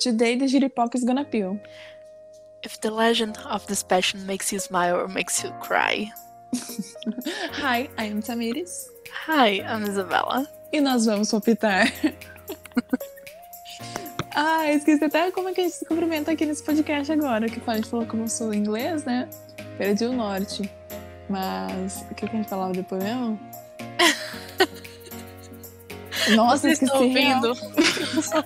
Today the Jiripop is gonna peel. If the legend of this passion makes you smile or makes you cry. Hi, I am Tamiris. Hi, I'm Isabella. E nós vamos palpitar. ah, esqueci até como é que a gente se cumprimenta aqui nesse podcast agora. Que a gente falou como eu sou inglês, né? Perdi o norte. Mas o que, que a gente falava depois mesmo? Nossa, Vocês esqueci. estão ouvindo? real. Sou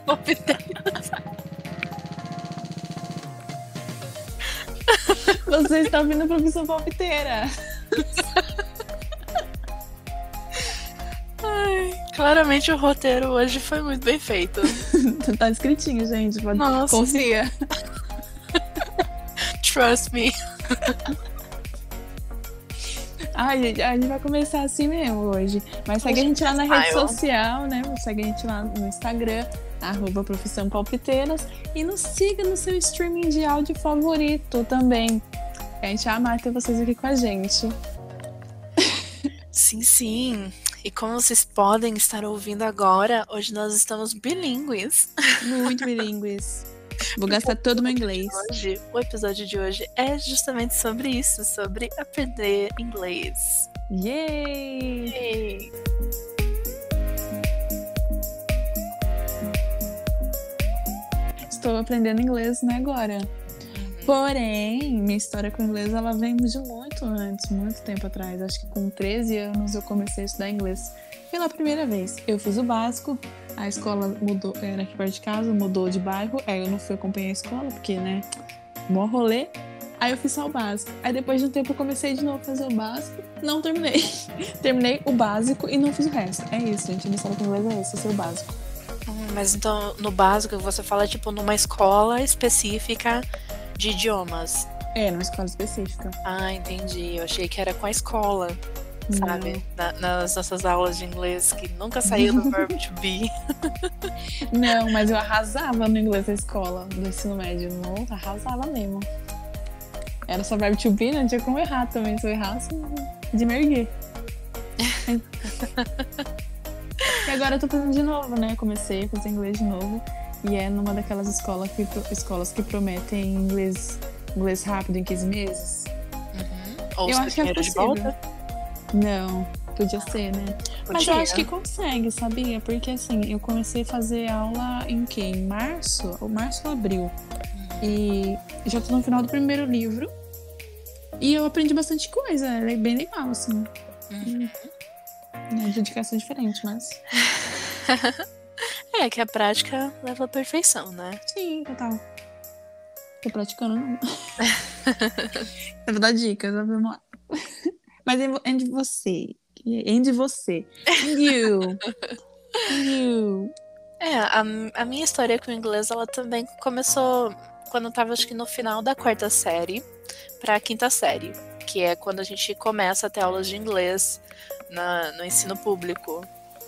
Você está ouvindo a profissão palpiteira. Ai, claramente o roteiro hoje foi muito bem feito. tá escritinho, gente. Pode... Nossa. Confia. Trust me. Ai, gente, a gente vai começar assim mesmo hoje. Mas segue a gente lá na rede social, né? Segue a gente lá no Instagram, arroba Profissão Palpiteiras. E nos siga no seu streaming de áudio favorito também. A gente amar ter vocês aqui com a gente. Sim, sim. E como vocês podem estar ouvindo agora, hoje nós estamos bilíngues. Muito bilíngues. Vou gastar todo o meu inglês. Hoje, o episódio de hoje é justamente sobre isso, sobre aprender inglês. Yay! Yay! Estou aprendendo inglês né, agora. Porém, minha história com inglês ela vem de muito antes, muito tempo atrás. Acho que com 13 anos eu comecei a estudar inglês pela primeira vez. Eu fiz o básico, a escola mudou, era aqui perto de casa, mudou de bairro. Aí eu não fui acompanhar a escola, porque, né, mó rolê. Aí eu fiz só o básico. Aí depois de um tempo eu comecei de novo a fazer o básico. Não terminei. terminei o básico e não fiz o resto. É isso, gente. Minha história com inglês é esse, é ser o básico. Mas então, no básico, você fala, tipo, numa escola específica de idiomas. É, numa escola específica. Ah, entendi. Eu achei que era com a escola, sabe? Na- nas nossas aulas de inglês, que nunca saiu do verbo to be. Não, mas eu arrasava no inglês da escola, do ensino médio. Não, arrasava mesmo. Era só verbo to be, não tinha como errar também. Se eu errasse, de me erguer. e agora eu tô fazendo de novo, né? Comecei a fazer inglês de novo. E é numa daquelas escolas que, escolas que prometem inglês, inglês rápido em 15 meses. Ou Eu acho que é possível. Não, podia ser, né? Mas eu Podia. acho que consegue, sabia? Porque assim, eu comecei a fazer aula em que? Em março? Ou março ou abril. E já tô no final do primeiro livro. E eu aprendi bastante coisa. É bem legal, assim. Uhum. É dedicação diferente, mas. É, que a prática leva à perfeição, né? Sim, total. Tô praticando, não. eu vou dar dicas, vamos lá. Mas e vo- e de você? E de você? And you? And you? É, a, a minha história com o inglês, ela também começou quando eu tava, acho que no final da quarta série pra quinta série, que é quando a gente começa a ter aulas de inglês na- no ensino público,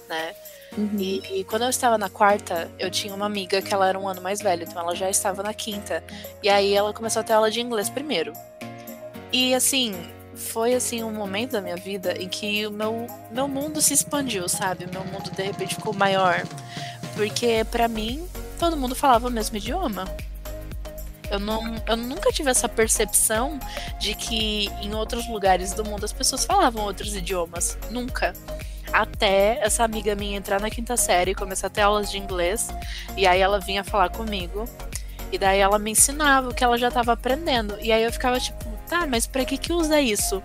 né? Uhum. E, e quando eu estava na quarta, eu tinha uma amiga que ela era um ano mais velha, então ela já estava na quinta. E aí ela começou a ter aula de inglês primeiro. E assim, foi assim um momento da minha vida em que o meu, meu mundo se expandiu, sabe? O meu mundo de repente ficou maior. Porque pra mim, todo mundo falava o mesmo idioma. Eu, não, eu nunca tive essa percepção de que em outros lugares do mundo as pessoas falavam outros idiomas. Nunca. Até essa amiga minha entrar na quinta série e começar a ter aulas de inglês. E aí ela vinha falar comigo. E daí ela me ensinava o que ela já estava aprendendo. E aí eu ficava tipo, tá, mas pra que que usa isso?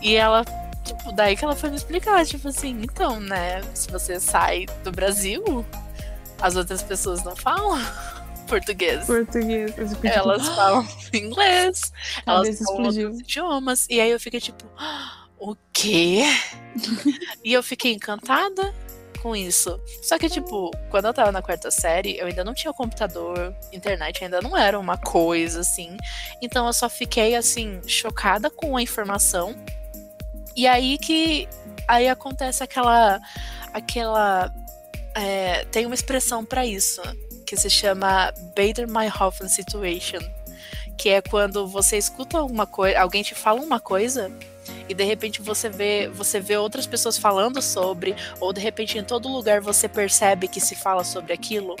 E ela, tipo, daí que ela foi me explicar, tipo assim, então, né, se você sai do Brasil, as outras pessoas não falam português. Português. Tipo, Elas falam inglês, elas falam outros idiomas. E aí eu fiquei tipo, "Ah, o quê? e eu fiquei encantada com isso. Só que, tipo, quando eu tava na quarta série, eu ainda não tinha computador, internet ainda não era uma coisa assim. Então eu só fiquei, assim, chocada com a informação. E aí que. Aí acontece aquela. Aquela. é, tem uma expressão pra isso, que se chama Bader Meinhofen Situation. Que é quando você escuta alguma coisa, alguém te fala uma coisa e de repente você vê, você vê outras pessoas falando sobre, ou de repente em todo lugar você percebe que se fala sobre aquilo.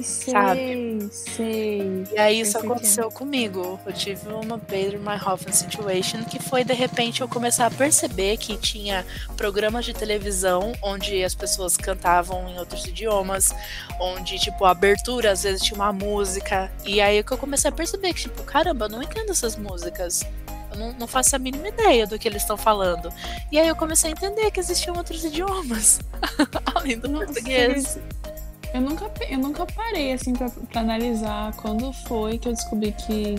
Ai, sei, sabe? sei. E aí isso é. aconteceu comigo. Eu tive uma Bader Meinhofen situation que foi de repente eu começar a perceber que tinha programas de televisão onde as pessoas cantavam em outros idiomas, onde tipo a abertura às vezes tinha uma música. E aí que eu comecei a perceber que tipo, caramba, eu não entendo essas músicas. Eu não, não faço a mínima ideia do que eles estão falando. E aí eu comecei a entender que existiam outros idiomas além do Nossa, português. Eu nunca, eu nunca parei assim pra, pra analisar quando foi que eu descobri que,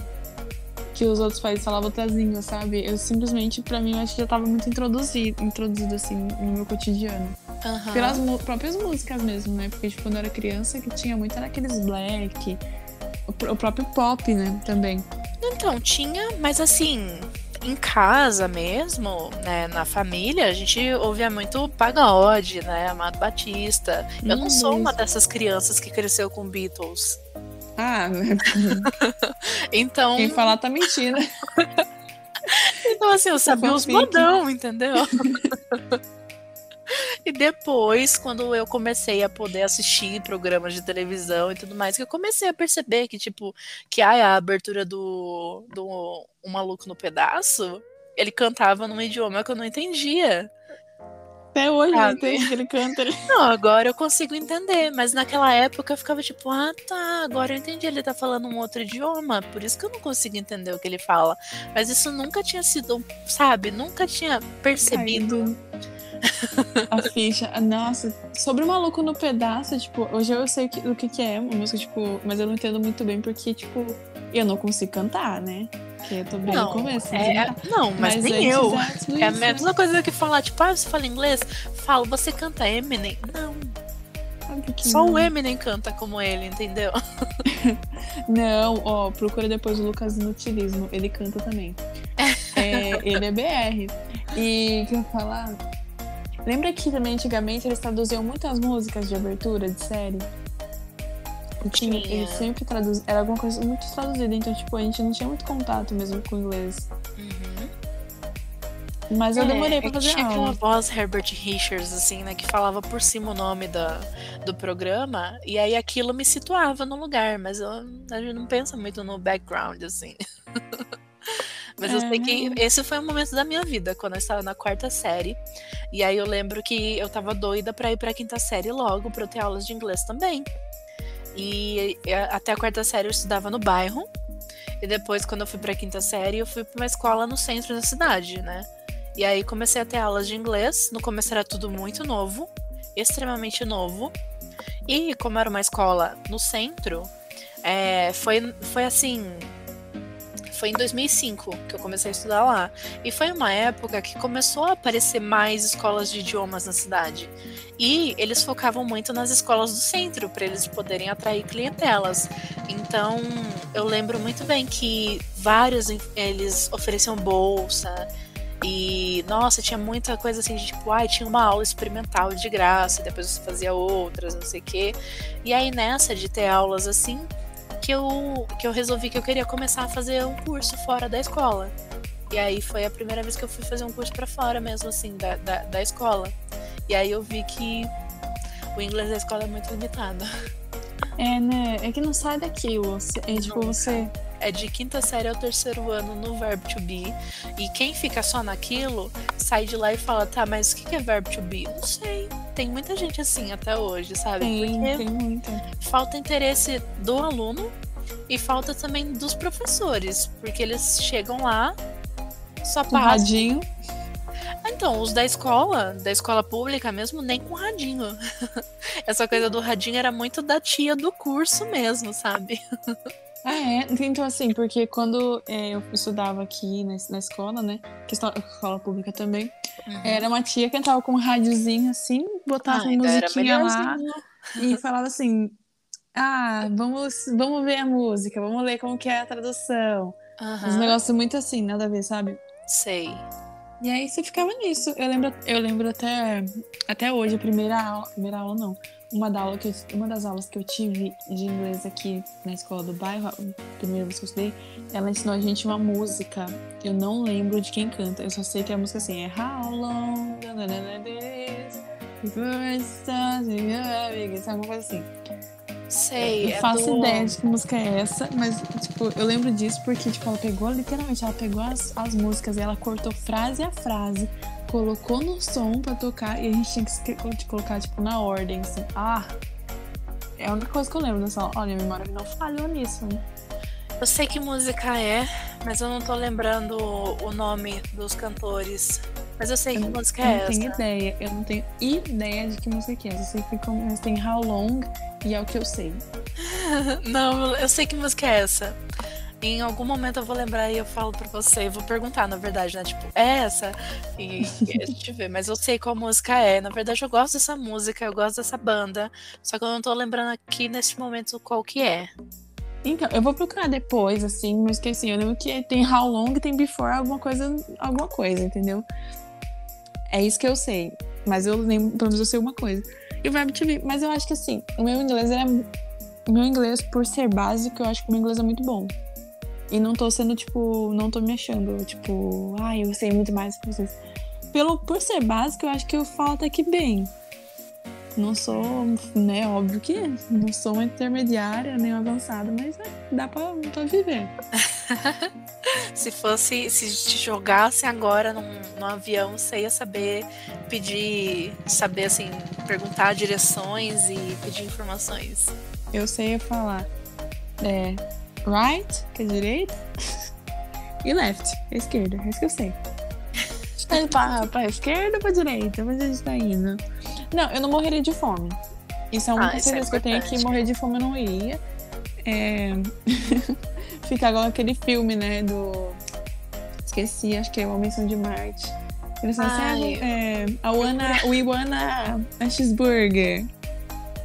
que os outros países falavam outras línguas, sabe? Eu simplesmente, pra mim, eu acho que já tava muito introduzido, introduzido assim no meu cotidiano. Aham. Pelas próprias músicas mesmo, né? Porque tipo, quando eu era criança, que tinha muito era aqueles black, o, o próprio pop, né? Também. Então, tinha, mas assim, em casa mesmo, né, na família, a gente ouvia muito pagode, né, Amado Batista. Eu não sou uma isso. dessas crianças que cresceu com Beatles. Ah, Então, quem falar tá mentindo. então assim, eu sabia os modão, entendeu? E depois, quando eu comecei a poder assistir programas de televisão e tudo mais, que eu comecei a perceber que, tipo, que ai, a abertura do, do Um Maluco no Pedaço, ele cantava num idioma que eu não entendia. Até hoje não entende que ele canta. Não, agora eu consigo entender, mas naquela época eu ficava tipo, ah tá, agora eu entendi, ele tá falando um outro idioma, por isso que eu não consigo entender o que ele fala. Mas isso nunca tinha sido, sabe, nunca tinha percebido. Caído. A ficha. Nossa, sobre o maluco no pedaço, tipo, hoje eu sei o que, que é uma música, tipo, mas eu não entendo muito bem porque, tipo, eu não consigo cantar, né? Porque eu tô bem no Não, começo. é, né? não, mas, nem antes eu. É a mesma coisa que falar, tipo, ah, você fala inglês? Falo, você canta Eminem? Não, só não. o Eminem canta como ele, entendeu? Não, ó, procura depois o Lucas Inutilismo. Ele canta também. É, ele é BR. E o que eu falar? Lembra que também antigamente eles traduziam muitas músicas de abertura de série? E Tinha, Tinha. eles sempre traduziam. Era alguma coisa muito traduzida, então, tipo, a gente não tinha muito contato mesmo com o inglês. Uhum. Mas eu É, demorei é pra fazer tinha aquela aula. voz Herbert Richards, assim, né? Que falava por cima o nome da, do programa. E aí aquilo me situava no lugar. Mas eu, a gente não pensa muito no background, assim. mas eu É, sei que não. esse foi um momento da minha vida, quando eu estava na quarta série. E aí eu lembro que eu tava doida pra ir pra quinta série logo, pra eu ter aulas de inglês também. E a- até a quarta série eu estudava no bairro. E depois, quando eu fui pra quinta série, eu fui pra uma escola no centro da cidade, né? E aí comecei a ter aulas de inglês. No começo era tudo muito novo, extremamente novo. E como era uma escola no centro, é, foi, foi assim. Foi em 2005 que eu comecei a estudar lá. E foi uma época que começou a aparecer mais escolas de idiomas na cidade. E eles focavam muito nas escolas do centro, para eles poderem atrair clientelas. Então, eu lembro muito bem que vários eles ofereciam bolsa. E, nossa, tinha muita coisa assim, de tipo, ai, tinha uma aula experimental de graça, depois você fazia outras, não sei o quê. E aí, nessa de ter aulas assim, que eu, que eu resolvi que eu queria começar a fazer um curso fora da escola. E aí foi a primeira vez que eu fui fazer um curso para fora mesmo, assim, da, da, da escola. E aí eu vi que o inglês da escola é muito limitado. É, né? É que não sai daquilo. É tipo, Nunca. você. É de quinta série ao terceiro ano no verbo to be. E quem fica só naquilo sai de lá e fala, tá, mas o que que é verbo to be? Não sei. Tem muita gente assim até hoje, sabe? Tem, Porque tem muita. falta interesse do aluno e falta também dos professores. Porque eles chegam lá, só Com passam. radinho. Então, os da escola, da escola pública mesmo, nem com radinho. Essa coisa do radinho era muito da tia do curso mesmo, sabe? Ah, é? Então, assim, porque quando é, eu estudava aqui na, na escola, né? Que escola, escola pública também, era uma tia que entrava com um rádiozinho assim, botava Ah, uma era musiquinha lá melhorzinho. e falava assim: Ah, vamos, vamos ver a música, vamos ler como que é a tradução. Aham, Uns negócios muito assim, nada a ver, sabe? Sei. E aí você ficava nisso. Eu lembro, eu lembro até, até hoje, a primeira aula. Primeira aula não. Uma, da aula que eu- uma das aulas que eu tive de inglês aqui na escola do bairro, a primeira vez que eu estudei, ela ensinou a gente uma música. Eu não lembro de quem canta. Eu só sei que a música assim é How long this before it starts to go big", sabe? Uma coisa assim. Sei. Não é faço do- ideia de que música é essa, mas, tipo, eu lembro disso porque, tipo, ela pegou, literalmente, ela pegou as, as músicas e ela cortou frase a frase, colocou no som pra tocar e a gente tinha que colocar, tipo, na ordem, assim. Ah! É a única coisa que eu lembro dessa. Olha, a memória não falhou nisso, né? Eu sei que música é, mas eu não tô lembrando o nome dos cantores. Mas eu sei que Eu música eu é não tenho essa. ideia, eu não tenho ideia de que música é. Eu sei que começa, tem How Long e é o que eu sei. Não, eu sei que música é essa. Em algum momento eu vou lembrar e eu falo pra você. Eu vou perguntar, na verdade, né? Tipo, é essa? E, e a gente vê. Mas eu sei qual música é. Na verdade, eu gosto dessa música, eu gosto dessa banda. Só que eu não tô lembrando aqui neste momento qual que é. Então, eu vou procurar depois, assim, mas que assim, eu lembro que tem How Long tem Before alguma coisa, alguma coisa, entendeu? É isso que eu sei. Mas eu lembro, pelo menos eu sei uma coisa. E o Verb Be, mas eu acho que assim, o meu inglês é. O meu inglês, por ser básico, eu acho que o meu inglês é muito bom. E não tô sendo, tipo, não tô me achando, tipo, ai, eu sei muito mais que vocês. Pelo, por ser básico, eu acho que eu falo até que bem. Não sou, né, óbvio que não sou uma intermediária nem uma avançada, mas é, dá pra, pra viver. Se fosse, se te jogasse agora num, num avião, você ia saber pedir, saber assim, perguntar direções e pedir informações. Eu sei falar é, right, que é direita, e left, que é esquerda, é isso que eu sei. Tá pra, pra esquerda ou pra direita? Onde a gente tá indo? Não, eu não morreria de fome. Isso é uma Ah, é certeza que eu tenho que morrer de fome eu não iria. É... Fica igual aquele filme, né, do... Esqueci, acho que é Uma Missão de Marte. Eles falam assim, ah, é, I wanna, we wanna a cheeseburger.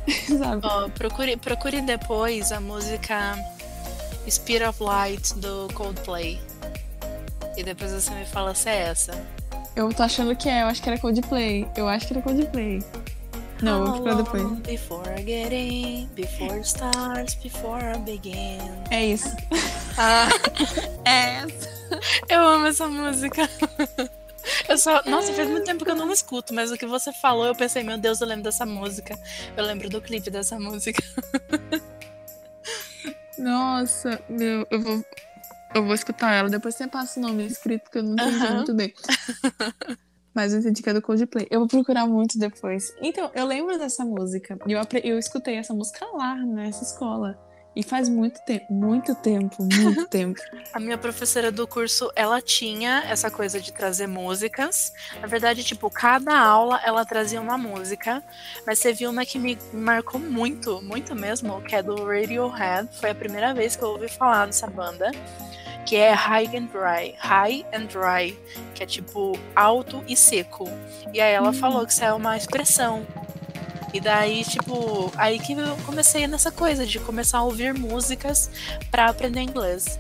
Sabe? Ó, procure, procure depois a música Speed of Light do Coldplay. E depois você me fala se é essa. Eu tô achando que é, eu acho que era Coldplay. Eu acho que era Coldplay. Não, eu vou procurar depois. How long Before getting, before stars, before begin. É isso. Ah, É essa. eu amo essa música. Eu só, nossa, faz muito tempo que eu não escuto, mas o que você falou, eu pensei, meu Deus, eu lembro dessa música. Eu lembro do clipe dessa música. Nossa, meu, eu vou. Eu vou escutar ela, depois você passa o nome escrito que eu não entendi muito bem. Mas eu entendi que é do Coldplay. Eu vou procurar muito depois. Então, eu lembro dessa música. E eu, eu escutei essa música lá, nessa escola. E faz muito tempo, muito tempo, muito tempo. A minha professora do curso, ela tinha essa coisa de trazer músicas. Na verdade, tipo, cada aula ela trazia uma música. Mas você viu uma que me marcou muito, muito mesmo, que é do Radiohead. Foi a primeira vez que eu ouvi falar dessa banda. Que é High and Dry. High and Dry. Que é tipo alto e seco. E aí ela Hum. falou que isso é uma expressão. E daí, tipo, aí que eu comecei nessa coisa de começar a ouvir músicas pra aprender inglês.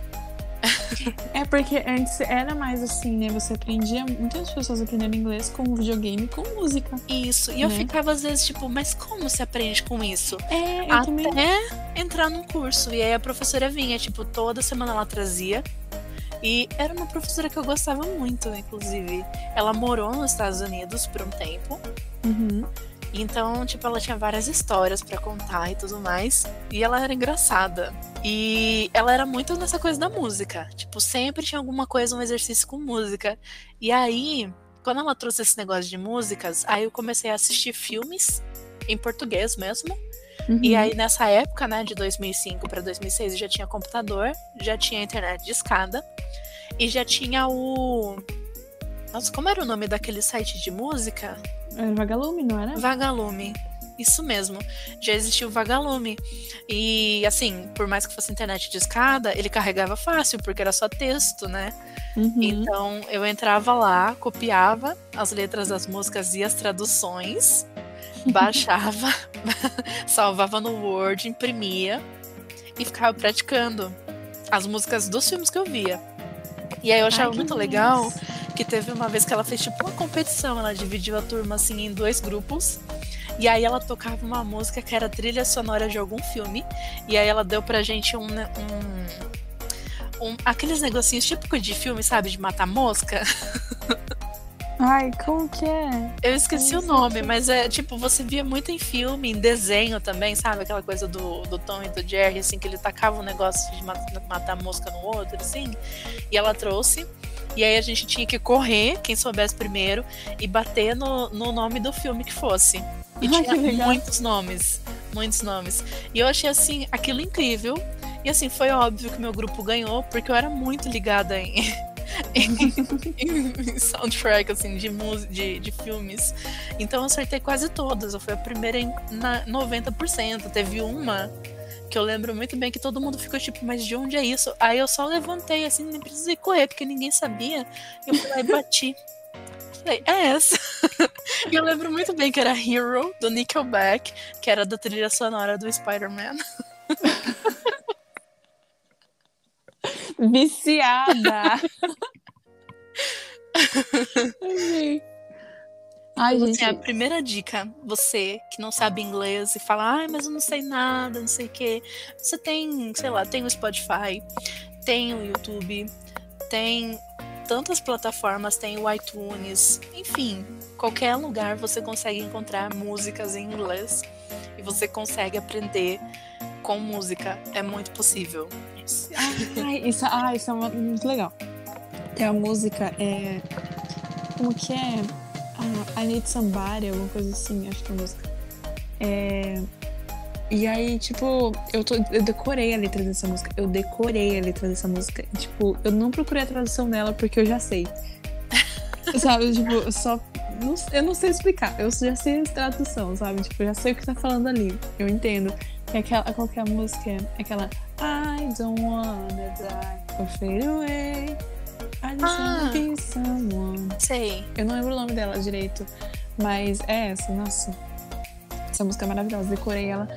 É porque antes era mais assim, né? Você aprendia. Muitas pessoas aprenderam inglês com videogame com música. Isso. E eu Né? ficava às vezes tipo, mas como se aprende com isso? É, eu Até também. entrar num curso. E aí a professora vinha, tipo, toda semana ela trazia. E era uma professora que eu gostava muito, inclusive. Ela morou nos Estados Unidos por um tempo. Uhum. Então, tipo, ela tinha várias histórias pra contar e tudo mais. E ela era engraçada. E ela era muito nessa coisa da música. Tipo, sempre tinha alguma coisa, um exercício com música. E aí, quando ela trouxe esse negócio de músicas, aí eu comecei a assistir filmes em português mesmo. Uhum. E aí, nessa época, né, de 2005 para 2006, eu já tinha computador, já tinha internet de escada e já tinha o. Nossa, como era o nome daquele site de música? Era Vagalume, não era? Vagalume. Isso mesmo. Já existia o Vagalume. E assim, por mais que fosse internet de escada, ele carregava fácil, porque era só texto, né? Uhum. Então eu entrava lá, copiava as letras das músicas e as traduções, baixava, salvava no Word, imprimia e ficava praticando as músicas dos filmes que eu via. E aí eu achava Ai, muito legal. Que teve uma vez que ela fez tipo uma competição, ela dividiu a turma assim em dois grupos. E aí ela tocava uma música que era trilha sonora de algum filme. E aí ela deu pra gente um, né, um, um aqueles negocinhos típicos de filme, sabe, de matar mosca. Ai, como que é? Eu esqueci o nome, mas é tipo, você via muito em filme, em desenho também, sabe? Aquela coisa do, do Tom e do Jerry, assim, que ele tacava um negócio de mat- matar mosca no outro, assim. E ela trouxe. E aí a gente tinha que correr, quem soubesse primeiro, e bater no, no nome do filme que fosse. E Ai, tinha muitos nomes. Muitos nomes. E eu achei assim, aquilo incrível. E assim, foi óbvio que meu grupo ganhou, porque eu era muito ligada em, em soundtrack, assim, de, de, de filmes. Então eu acertei quase todas. Eu fui a primeira em na 90%. Teve uma que eu lembro muito bem que todo mundo ficou tipo, mas de onde é isso? Aí eu só levantei, assim, nem precisei correr, porque ninguém sabia. E eu fui lá e bati. Falei, é essa. e eu lembro muito bem que era Hero, do Nickelback, que era da trilha sonora do Spider-Man. Viciada! Amei. Ai, Então, gente. assim, a primeira dica, você que não sabe inglês e fala, ai, mas eu não sei nada, não sei o quê. Você tem, sei lá, tem o Spotify, tem o YouTube, tem tantas plataformas, tem o iTunes, enfim, qualquer lugar você consegue encontrar músicas em inglês e você consegue aprender com música. É muito possível. Ai, isso, ah, isso é uma- muito legal. É a música, é. Como que é? Ah, I Need Somebody, alguma coisa assim, acho que é a música. É. E aí, tipo, eu, tô, eu decorei a letra dessa música. Eu decorei a letra dessa música. E, tipo, eu não procurei a tradução dela porque eu já sei. sabe, tipo, eu só. não- eu não sei explicar. Eu já sei a tradução, sabe? Tipo, eu já sei o que tá falando ali. Eu entendo. É aquela, qual que é a música? É aquela I don't wanna die or fade away. I just Ah. wanna be someone. Sei. Eu não lembro o nome dela direito, mas é essa, nossa. Essa música é maravilhosa, decorei ela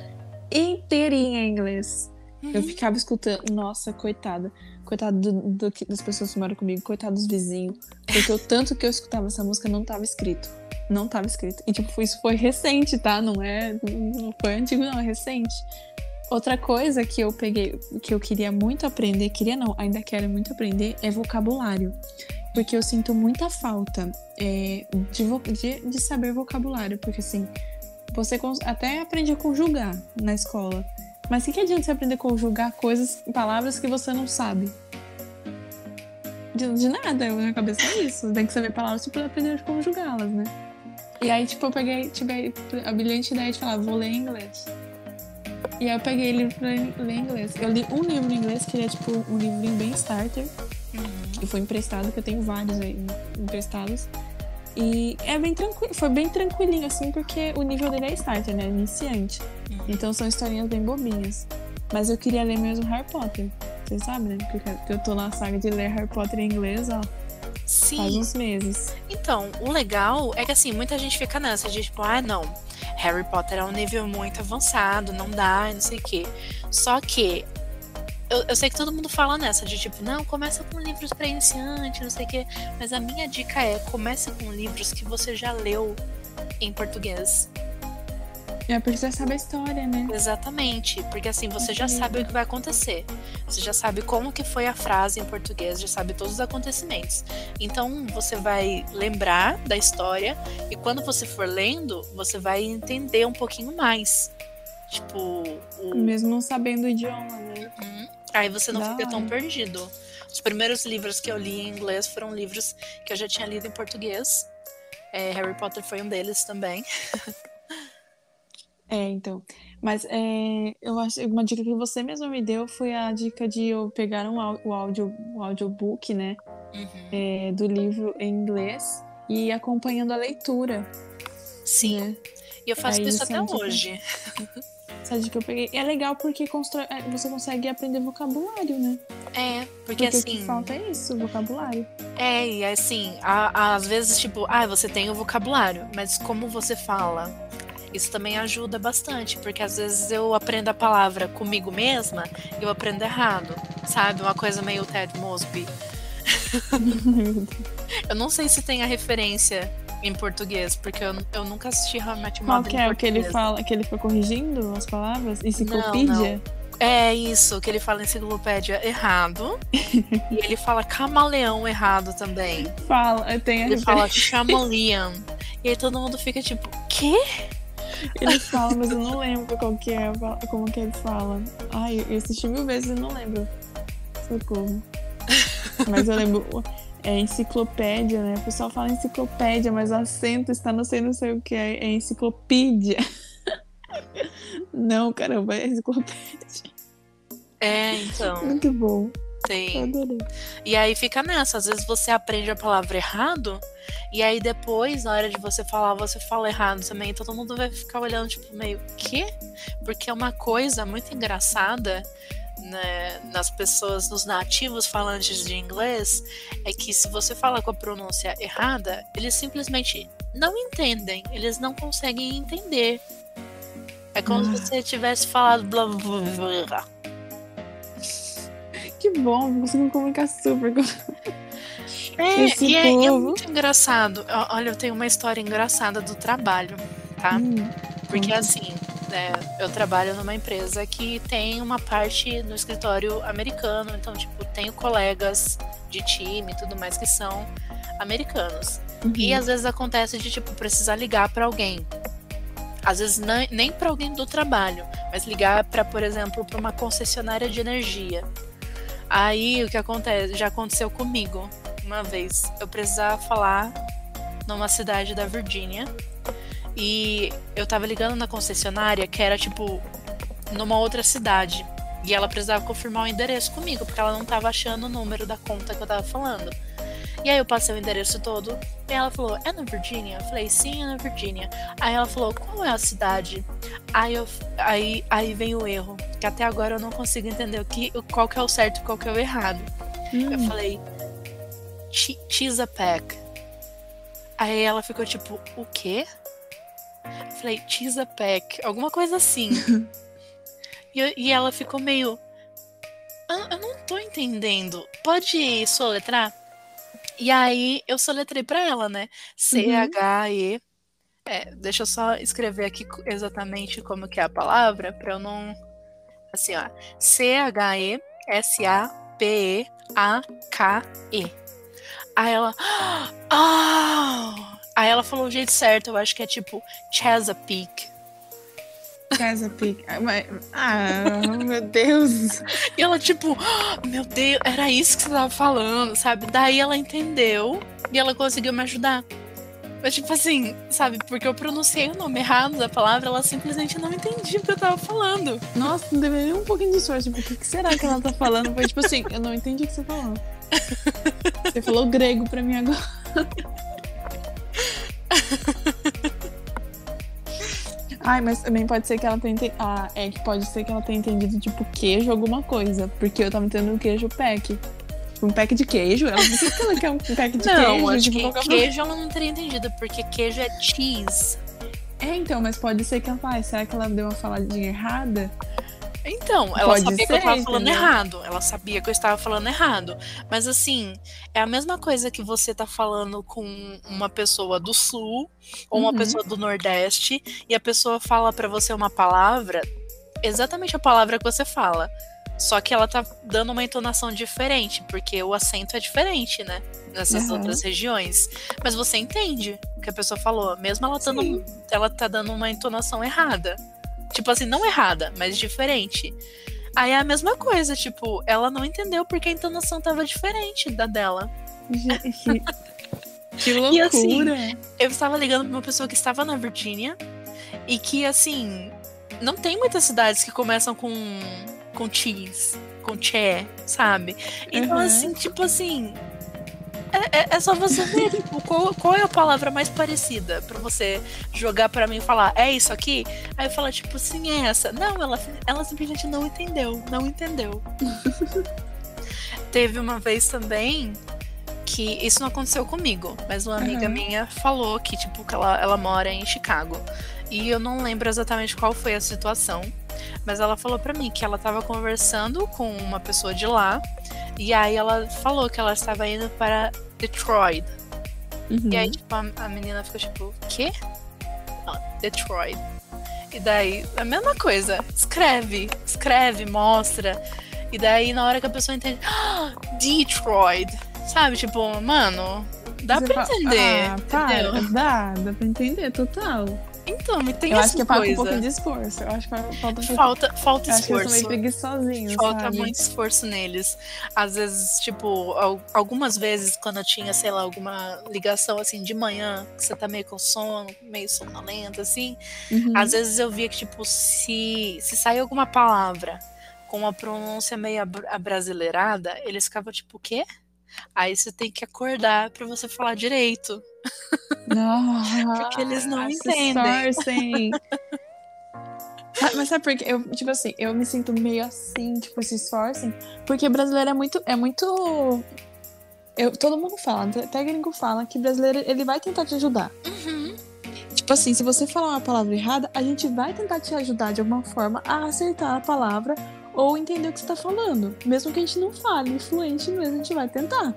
inteirinha em inglês. Eu ficava escutando, nossa, coitada. Coitado do, do das pessoas que moram comigo, coitado dos vizinhos. Porque o tanto que eu escutava essa música não tava escrito. Não tava escrito. E, tipo, isso foi recente, tá? Não é. Não foi antigo, não, é recente. Outra coisa que eu peguei, que eu queria muito aprender, queria não, ainda quero muito aprender, é vocabulário. Porque eu sinto muita falta é, de, de, de saber vocabulário. Porque assim, você até aprende a conjugar na escola. Mas o que, que adianta você aprender a conjugar coisas, palavras que você não sabe? De, de nada, na minha cabeça é isso. Tem que saber palavras para aprender a conjugá-las, né? E aí, tipo, eu peguei, tive a brilhante ideia de falar, vou ler em inglês. E aí eu peguei livro pra ler em inglês. Eu li um livro em inglês, que ele é tipo um livrinho bem starter, que foi emprestado, que eu tenho vários aí emprestados. E é bem tranquilo, foi bem tranquilinho, assim, porque o nível dele é starter, né? Iniciante. Então são historinhas bem bobinhas. Mas eu queria ler mesmo Harry Potter. Vocês sabem, né? Porque eu, tô na saga de ler Harry Potter em inglês, ó, faz Sim. uns meses. Então, o legal é que assim, muita gente fica nessa de tipo, ah, não, Harry Potter é um nível muito avançado, não dá, não sei o quê. Só que eu, eu sei que todo mundo fala nessa, de tipo, não, começa com livros pra iniciante, não sei o quê. Mas a minha dica é, comece com livros que você já leu em português. É porque você sabe a história, né? Exatamente, porque assim você já sabe o que vai acontecer. Você já sabe como que foi a frase em português, já sabe todos os acontecimentos. Então você vai lembrar da história e quando você for lendo, você vai entender um pouquinho mais. Tipo, o... Mesmo não sabendo o idioma, né? Uhum. aí você não Da fica tão perdido. Os primeiros livros que eu li em inglês foram livros que eu já tinha lido em português. É, Harry Potter foi um deles também. É, então. Mas é, eu acho uma dica que você mesma me deu foi a dica de eu pegar um, o, áudio, o audiobook, né? Uhum. é, do livro em inglês e ir acompanhando a leitura, Sim, né? e eu faço Aí isso é até dica. hoje. Essa dica eu peguei. E é legal porque constrói, é, você consegue aprender vocabulário, né? É, porque, Porque, o assim. que falta é isso, vocabulário. É, e assim, a- às vezes, tipo, ah, você tem o vocabulário, mas como você fala? Isso também ajuda bastante, porque às vezes eu aprendo a palavra comigo mesma e eu aprendo errado, sabe? Uma coisa meio Ted Mosby. Eu não sei se tem a referência em português, porque eu, eu nunca assisti How I Met Your Qual Mother que em é o que ele fala, que ele foi corrigindo as palavras? Não, Enciclopédia? É isso, que ele fala enciclopédia errado. e ele fala camaleão errado também. Fala, tem a Ele referência. fala chameleon. E aí todo mundo fica tipo, quê? Eles falam, mas eu não lembro qual que é, como que eles falam. Ai, eu assisti mil vezes e não lembro. Socorro. Mas eu lembro, é enciclopédia, né? O pessoal fala enciclopédia, mas o acento está não sei, não sei o que, é, é enciclopédia. Não, caramba, é enciclopédia. É, então, Muito bom. Adorei. E aí fica nessa, às vezes você aprende a palavra errado, e aí depois, na hora de você falar, você fala errado também. Todo mundo vai ficar olhando, tipo, meio, quê? Porque é uma coisa muito engraçada né, nas pessoas, nos nativos falantes de inglês, é que se você fala com a pronúncia errada, eles simplesmente não entendem, eles não conseguem entender. É como Ah. se você tivesse falado blá blá blá. Que bom, conseguimos comunicar super. com- É, Esse e é, é muito engraçado. Olha, eu tenho uma história engraçada do trabalho, tá? Hum, Porque conta. assim, né, eu trabalho numa empresa que tem uma parte no escritório americano, então, tipo, tenho colegas de time e tudo mais que são americanos. Uhum. E às vezes acontece de, tipo, precisar ligar pra alguém. Às vezes nem, nem para alguém do trabalho, mas ligar para, por exemplo, para uma concessionária de energia. Aí o que acontece? Já aconteceu comigo uma vez. Eu precisava falar numa cidade da Virgínia e eu tava ligando na concessionária que era tipo numa outra cidade. E ela precisava confirmar o endereço comigo, porque ela não tava achando o número da conta que eu tava falando. E aí eu passei o endereço todo e ela falou, é na Virgínia? Eu falei, sim, é na Virgínia. Aí ela falou, qual é a cidade? Aí, eu, aí, aí vem o erro, que até agora eu não consigo entender o que, qual que é o certo e qual que é o errado. Eu Hum, falei, "Che- Chesapeake. Aí ela ficou tipo, o quê? Eu falei, Chesapeake, alguma coisa assim. e, eu- e ela ficou meio, "Ah, eu não tô entendendo. Pode soletrar? E aí eu soletrei pra ela, né? C-H-E. É, deixa eu só escrever aqui exatamente como que é a palavra, pra eu não. Assim, ó. C-H-E-S-A-P-E-A-K-E. Aí ela. Ah! Aí ela falou o jeito certo, eu acho que é tipo Chesapeake. Ah, mas- Ah, meu Deus. E ela, tipo, "Ah, meu Deus, era isso que você tava falando, sabe? Daí ela entendeu e ela conseguiu me ajudar. Mas, tipo assim, sabe? Porque eu pronunciei o nome errado da palavra, ela simplesmente não entendia o que eu tava falando. Nossa, não deveria um pouquinho de sorte. Tipo, o que, que será que ela tá falando? Foi tipo assim, eu não entendi o que você falou. Você falou grego pra mim agora. Ai, mas também pode ser que ela tenha entendido. Ah, é que pode ser que ela tenha entendido, tipo, queijo, alguma coisa. Porque eu tava entendendo queijo pack. Um pack de queijo? Ela por que que ela quer um pack de não, queijo? acho tipo, que queijo ela não teria entendido, porque queijo é cheese. É, então, mas pode ser que ela fale, será que ela deu uma faladinha errada? Então, ela Pode sabia que eu ser, tava falando errado. Ela sabia que eu estava falando errado. Mas assim, é a mesma coisa que você tá falando com uma pessoa do sul ou uma Uhum. pessoa do nordeste e a pessoa fala pra você uma palavra, exatamente a palavra que você fala. Só que ela tá dando uma entonação diferente, porque o acento é diferente, né? Nessas Aham. outras regiões. Mas você entende o que a pessoa falou, mesmo ela, Sim. ela tá dando uma entonação errada. Tipo assim, não errada, mas diferente. Aí é a mesma coisa, tipo, ela não entendeu porque a entonação tava diferente da dela. Que loucura. E assim, Eu estava ligando pra uma pessoa que estava na Virgínia e que, assim, não tem muitas cidades que começam com, com cheese, com che, sabe? Então, Uhum. assim, tipo assim. É, é- é só você ver, tipo, qual, qual é a palavra mais parecida pra você jogar pra mim e falar, é isso aqui? Aí eu falo, tipo, sim, é essa. Não, ela, ela simplesmente não entendeu, não entendeu. Teve uma vez também que isso não aconteceu comigo, mas uma amiga Uhum. minha falou que, tipo, que ela, ela mora em Chicago. E eu não lembro exatamente qual foi a situação, mas ela falou pra mim que ela tava conversando com uma pessoa de lá, e aí ela falou que ela estava indo para Detroit. Uhum. E aí, tipo, a, a menina ficou tipo, quê? Detroit. E daí, a mesma coisa. Escreve, escreve, mostra. E daí, na hora que a pessoa entende, ah, Detroit. Sabe, tipo, mano, dá Você pra fala, entender. Ah, para, entendeu? dá, dá pra entender, total. Então, me tem eu essa acho que falta um pouquinho de esforço. Eu acho que falta um pouquinho. Falta, falta eu acho que eles esforço. são meio preguiçosinhos, Falta sabe? muito esforço neles. Às vezes, tipo, al- algumas vezes quando eu tinha, sei lá, alguma ligação assim de manhã, que você tá meio com sono, meio sonolento, assim, Uhum. às vezes eu via que, tipo, se, se sair alguma palavra com uma pronúncia meio abr- abrasileirada, eles ficavam tipo, o quê? Aí você tem que acordar pra você falar direito. Porque eles não entendem. Ah, Mas sabe por quê? Eu, tipo assim, eu me sinto meio assim, tipo, se esforcem. Porque brasileiro é muito. É muito. Eu, todo mundo fala, até gringo fala, que brasileiro ele vai tentar te ajudar. Uhum. Tipo assim, se você falar uma palavra errada, a gente vai tentar te ajudar de alguma forma a acertar a palavra ou entender o que você tá falando. Mesmo que a gente não fale fluente mesmo, a gente vai tentar.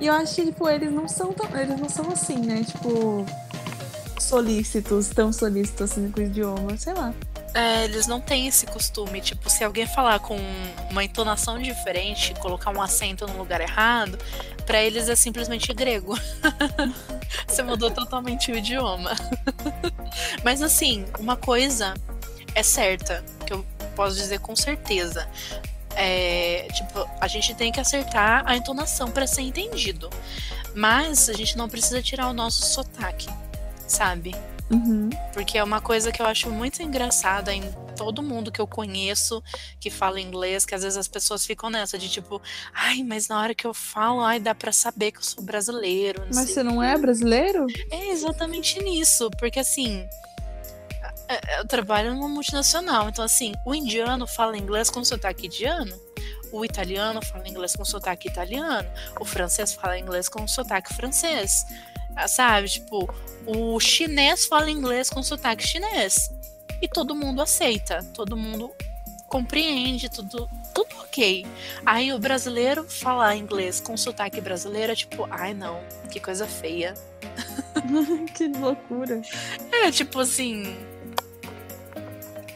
E eu acho que, tipo, eles não são tão. Eles não são assim, né? Tipo. Solícitos, tão solícitos assim com o idioma, sei lá. É, eles não têm esse costume. Tipo, se alguém falar com uma entonação diferente, colocar um acento no lugar errado, pra eles é simplesmente grego. Você mudou totalmente o idioma. Mas assim, uma coisa é certa, que eu posso dizer com certeza. É, tipo, a gente tem que acertar a entonação pra ser entendido. Mas a gente não precisa tirar o nosso sotaque, sabe? Uhum. Porque é uma coisa que eu acho muito engraçada em todo mundo que eu conheço que fala inglês, que às vezes as pessoas ficam nessa de tipo, ai, mas na hora que eu falo, ai, dá pra saber que eu sou brasileiro. Mas você não quê." é brasileiro? É exatamente nisso, porque assim, eu trabalho numa multinacional, então assim, o indiano fala inglês com sotaque indiano, o italiano fala inglês com sotaque italiano, o francês fala inglês com sotaque francês, Ah, sabe? Tipo, o chinês fala inglês com sotaque chinês e todo mundo aceita, todo mundo compreende, tudo, tudo ok. Aí o brasileiro falar inglês com sotaque brasileiro é tipo, ai não, que coisa feia. que loucura. É, tipo assim.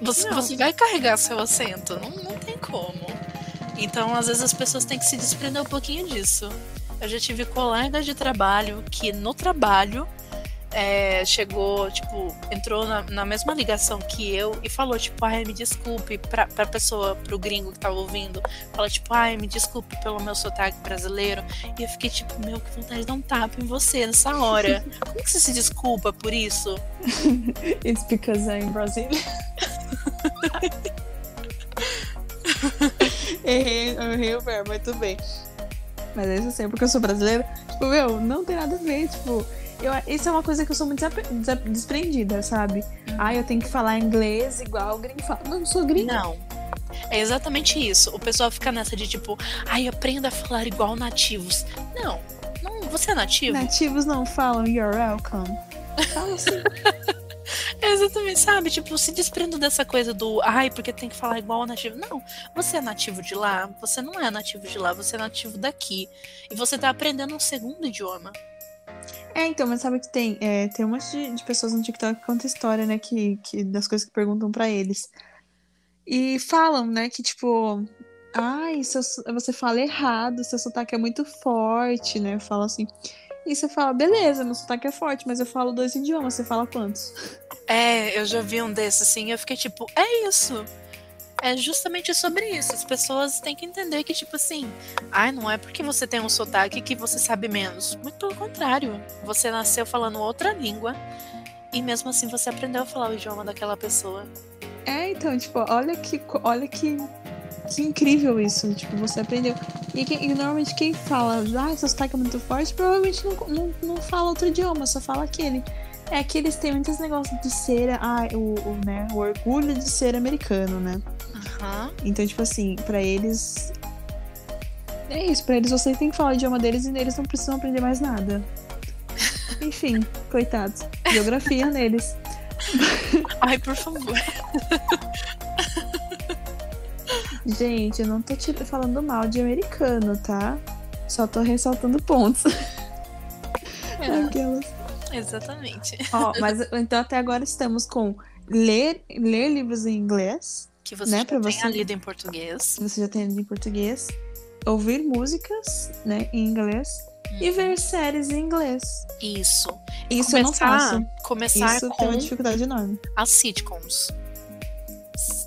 Você, Não. você vai carregar seu assento, não, não tem como. Então, às vezes, as pessoas têm que se desprender um pouquinho disso. Eu já tive colegas de trabalho que no trabalho é, chegou, tipo, entrou na, na mesma ligação que eu e falou, tipo, ai, me desculpe, pra, pra pessoa, pro gringo que tava ouvindo, fala, tipo, ai, me desculpe pelo meu sotaque brasileiro. E eu fiquei, tipo, meu, que vontade de dar um tapa em você nessa hora. Como que você se desculpa por isso? It's because I'm Brazilian. errei, eu errei o verbo, muito bem. Mas é isso assim, porque eu sou brasileira. Tipo, meu, não tem nada a ver, tipo. Eu, isso é uma coisa que eu sou muito desprendida, sabe? Ah, eu tenho que falar inglês igual o gringo fala. Não, eu sou gringo. Não. É exatamente isso. O pessoal fica nessa de tipo, ai, aprenda a falar igual nativos. Não, não você é nativo? Nativos não falam you're welcome. Fala assim. Exatamente, sabe? Tipo, se desprendo dessa coisa do, ai, porque tem que falar igual ao nativo. Não, você é nativo de lá, você não é nativo de lá, você é nativo daqui. E você tá aprendendo um segundo idioma. É, então, mas sabe que tem? É, tem um monte de, de pessoas no TikTok que contam história, né? Que, que, das coisas que perguntam pra eles. E falam, né, que tipo. Ai, seu, você fala errado, seu sotaque é muito forte, né? Fala assim. E você fala, beleza, meu sotaque é forte, mas eu falo dois idiomas, você fala quantos? É, eu já vi um desses assim, eu fiquei tipo, é isso. É justamente sobre isso. As pessoas têm que entender que, tipo assim, ai, não é porque você tem um sotaque que você sabe menos. Muito pelo contrário. Você nasceu falando outra língua e mesmo assim você aprendeu a falar o idioma daquela pessoa. É, então, tipo, olha que, olha que, que incrível isso. Tipo, você aprendeu. E, e normalmente quem fala, ah, seu sotaque é muito forte, provavelmente não, não, não fala outro idioma, só fala aquele. É que eles têm muitos negócios de ser, ah, o, o, né, o orgulho de ser americano, né? Aham. Então, tipo assim, pra eles. É isso, pra eles você tem que falar o idioma deles e eles não precisam aprender mais nada. Enfim, coitados. Geografia neles. Ai, por favor. Gente, eu não tô tira- falando mal de americano, tá? Só tô ressaltando pontos. Aquelas. Exatamente. Ó, mas então até agora estamos com ler, ler livros em inglês, Que você Né, já tenha você- lido em português. você já tem lido em português, ouvir músicas, né, em inglês e ver séries em inglês. Isso. Isso eu não faço. Começar Isso com tem uma dificuldade enorme. as sitcoms.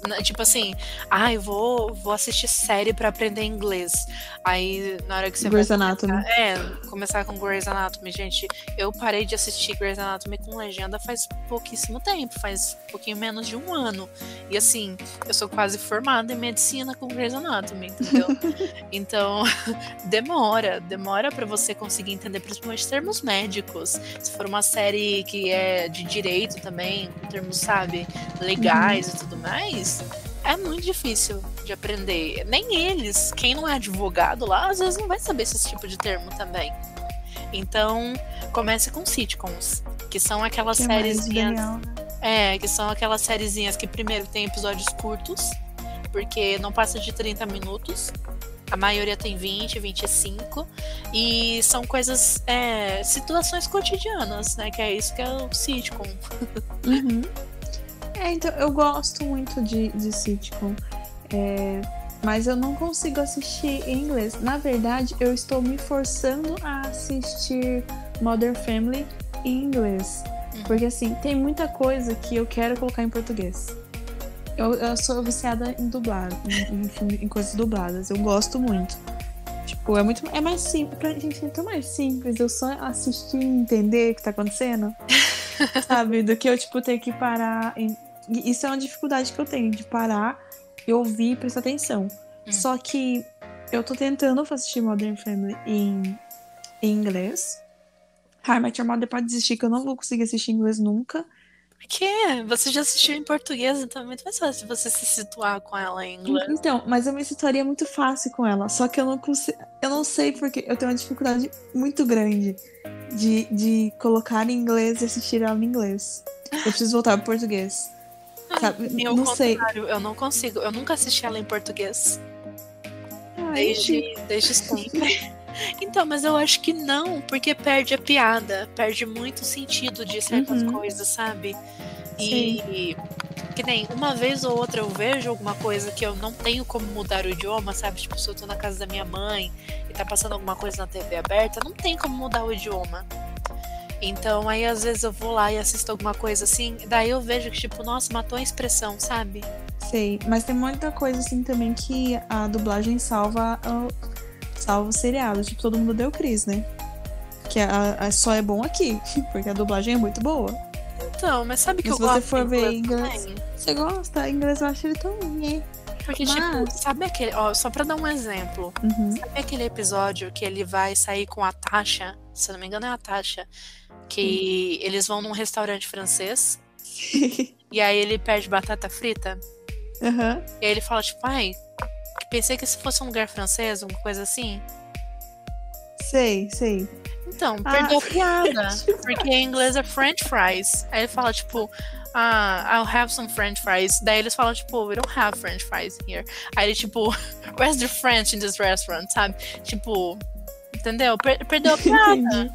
Né, Tipo assim, ai, vou, vou assistir série pra aprender inglês. Aí, na hora que você Grey's vai Anatomy. começar, é, começar com Grey's Anatomy, gente, eu parei de assistir Grey's Anatomy com legenda faz pouquíssimo tempo, faz um pouquinho menos de um ano. E assim, eu sou quase formada em medicina com Grey's Anatomy, entendeu? então, demora, demora pra você conseguir entender, principalmente termos médicos. Se for uma série que é de direito também, com termos, sabe, legais e tudo mais, é muito difícil de aprender. Nem eles, quem não é advogado lá, às vezes não vai saber esse tipo de termo também. Então, comece com sitcoms, que são aquelas Que mais, sériezinhas. Daniel? É, que são aquelas sériezinhas que primeiro tem episódios curtos, porque não passa de 30 minutos. A maioria tem 20, 25. E são coisas, é, situações cotidianas, né? Que é isso que é o sitcom. Uhum. É, então, eu gosto muito de, de sitcom. é, mas eu não consigo assistir em inglês. Na verdade, eu estou me forçando a assistir Modern Family em inglês. Uhum. Porque, assim, tem muita coisa que eu quero colocar em português. Eu, eu sou viciada em dublado, em, em, em coisas dubladas. Eu gosto muito. Tipo, é muito. É mais simples. Pra gente é tão mais simples. Eu só assistir e entender o que tá acontecendo. sabe? Do que eu, tipo, ter que parar. em- Isso é uma dificuldade que eu tenho, de parar e ouvir e prestar atenção. Hum. Só que eu tô tentando assistir Modern Family em, em inglês. Hi, Met Your Mother pode desistir, que eu não vou conseguir assistir em inglês nunca. Por quê? Você já assistiu em português, então é muito mais fácil você se situar com ela em inglês. Então, mas eu me situaria muito fácil com ela. Só que eu não consigo. Eu não sei porque eu tenho uma dificuldade muito grande de, de colocar em inglês e assistir ela em inglês. Eu preciso voltar pro português. Sabe? E ao Não sei. contrário, eu não consigo. Eu nunca assisti ela em português. Ai, Desde, desde sempre. Então, mas eu acho que não, porque perde a piada, perde muito sentido de certas Uhum. coisas, sabe? E que nem uma vez ou outra eu vejo alguma coisa que eu não tenho como mudar o idioma, sabe? Tipo, se eu tô na casa da minha mãe e tá passando alguma coisa na TV aberta, não tem como mudar o idioma. Então, aí às vezes eu vou lá e assisto alguma coisa assim, daí eu vejo que, tipo, nossa, matou a expressão, sabe? Sei, mas tem muita coisa assim também que a dublagem salva o, salva o seriado. Tipo, todo mundo deu Cris, né? Que a, a- só é bom aqui, porque a dublagem é muito boa. Então, mas sabe que Mas eu se você gosto for ver em inglês também? Você gosta? Em inglês eu acho ele tão ruim. Porque, Mas- tipo, sabe aquele. Ó, só pra dar um exemplo. Uhum. Sabe aquele episódio que ele vai sair com a Tasha? Se eu não me engano, é a Tasha. Que eles vão num restaurante francês. E aí ele perde batata frita. Aham. E aí ele fala, tipo, ai, pensei que se fosse um lugar francês, alguma coisa assim. Sei, sei. Então, Ah, perdeu a piada. Porque em inglês é French fries. Aí ele fala, tipo, ah, I'll have some French fries. Daí eles falam, tipo, we don't have French fries here. Aí ele, tipo, where's the French in this restaurant, sabe? Tipo, entendeu? Per- perdeu a piada.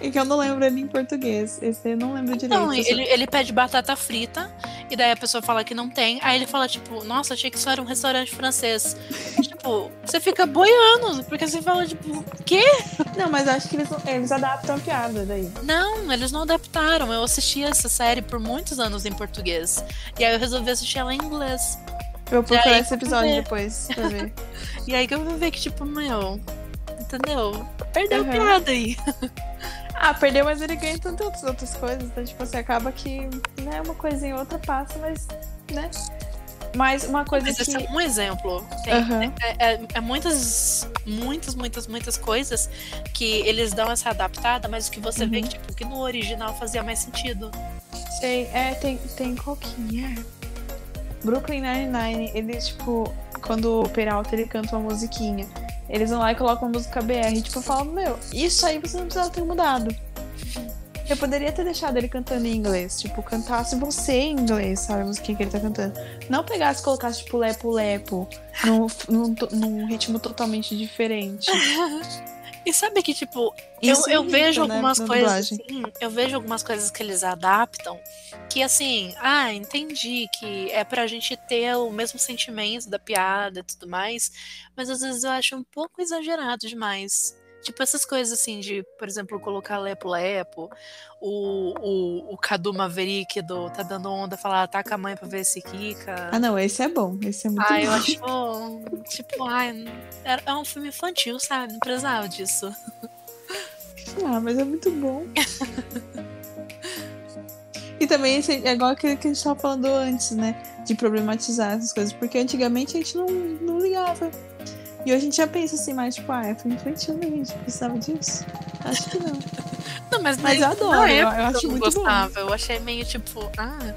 É que eu não lembro ele em português. Esse eu não lembro direito. Eu ele, ele pede batata frita, e daí a pessoa fala que não tem. Aí ele fala, tipo, nossa, achei que isso era um restaurante francês. tipo, você fica boiando, porque você fala, tipo, quê? Não, mas acho que eles, eles adaptam a piada daí. Não, eles não adaptaram. Eu assisti essa série por muitos anos em português. E aí eu resolvi assistir ela em inglês. Eu vou procurar esse episódio depois pra ver. E aí que eu vou ver que, tipo, meu. Entendeu? Perdeu Uhum. a piada aí. Ah, perdeu, mas ele ganha tantas outras coisas. Então, tipo, você acaba que, né, uma coisinha ou outra passa, mas, né? Mas uma coisa Mas que. esse é um exemplo. Tem- Aham. é, é- é muitas, muitas, muitas, muitas coisas que eles dão essa adaptada, mas que você vê Uhum. que, tipo, que no original fazia mais sentido. Sei, é, tem, tem qual que é? Brooklyn Nine-Nine, eles, tipo, quando o Peralta ele canta uma musiquinha, eles vão lá e colocam a música BR. E, tipo, eu falo, meu, isso aí você não precisava ter mudado. Eu poderia ter deixado ele cantando em inglês. Tipo, cantasse você em inglês, sabe? A musiquinha que ele tá cantando. Não pegasse e colocasse, tipo, lepo-lepo, num, num, num ritmo totalmente diferente. E sabe que, tipo, Isso eu, eu vejo né, algumas coisas assim, eu vejo algumas coisas que eles adaptam que assim, ah, entendi que é pra gente ter o mesmo sentimento da piada e tudo mais, mas às vezes eu acho um pouco exagerado demais. Tipo, essas coisas assim de, por exemplo, colocar lepo-lepo, o, o, o Cadu Maverick do Tá Dando Onda falar ataca a mãe pra ver se quica. Ah, não, esse é bom. Esse é muito ah, bom. eu acho, tipo, ai, é, é um filme infantil, sabe? Não precisava disso. Ah, mas é muito bom. e também é igual aquele que a gente tava falando antes, né? De problematizar essas coisas. Porque antigamente a gente não, não ligava. E hoje a gente já pensa assim, mais tipo, ah, é filme infantil, né? Precisava disso? Acho que não. Não, mas, mas eu adoro, eu, eu acho eu muito gostava. bom. Eu achei meio tipo, ah.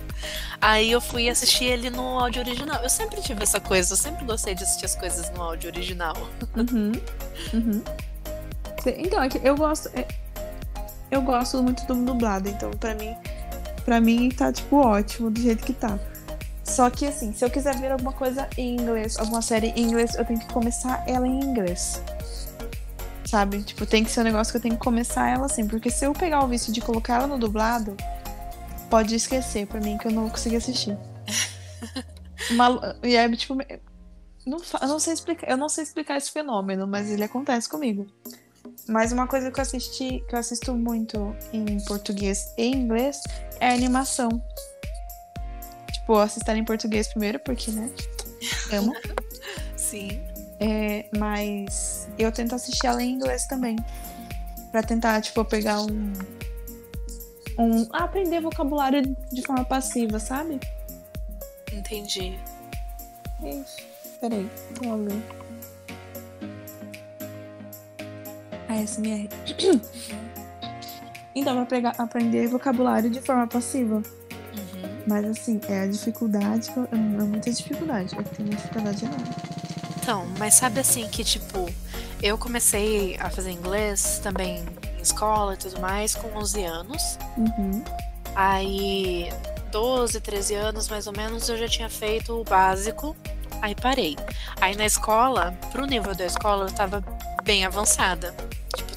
Aí eu fui assistir ele no áudio original. Eu sempre tive essa coisa, eu sempre gostei de assistir as coisas no áudio original. Uhum. Uhum. Então, é eu gosto. É, eu gosto muito do dublado, então pra mim. Pra mim tá, tipo, ótimo do jeito que tá. Só que assim, se eu quiser ver alguma coisa em inglês, alguma série em inglês, eu tenho que começar ela em inglês. Sabe? Tipo, tem que ser um negócio que eu tenho que começar ela assim. Porque se eu pegar o vício de colocar ela no dublado, pode esquecer pra mim que eu não vou conseguir assistir. Uma, e é tipo. Não, eu não sei explicar, eu não sei explicar esse fenômeno, mas ele acontece comigo. Mas uma coisa que eu assisti, que eu assisto muito em português e inglês é animação. Tipo, assistir em português primeiro, porque, né? Amo. Sim. É, mas eu tento assistir ela em inglês também. Pra tentar, tipo, pegar um. um aprender vocabulário de forma passiva, sabe? Entendi. Isso. Peraí, vamos ver. ASMR. então, pra pegar, aprender vocabulário de forma passiva. Mas assim, é a dificuldade, é muita dificuldade. Eu tenho uma dificuldade enorme. Então, mas sabe assim que, tipo, eu comecei a fazer inglês também em escola e tudo mais com 11 anos. Uhum. Aí, 12, 13 anos mais ou menos, eu já tinha feito o básico. Aí parei. Aí na escola, pro nível da escola, eu tava bem avançada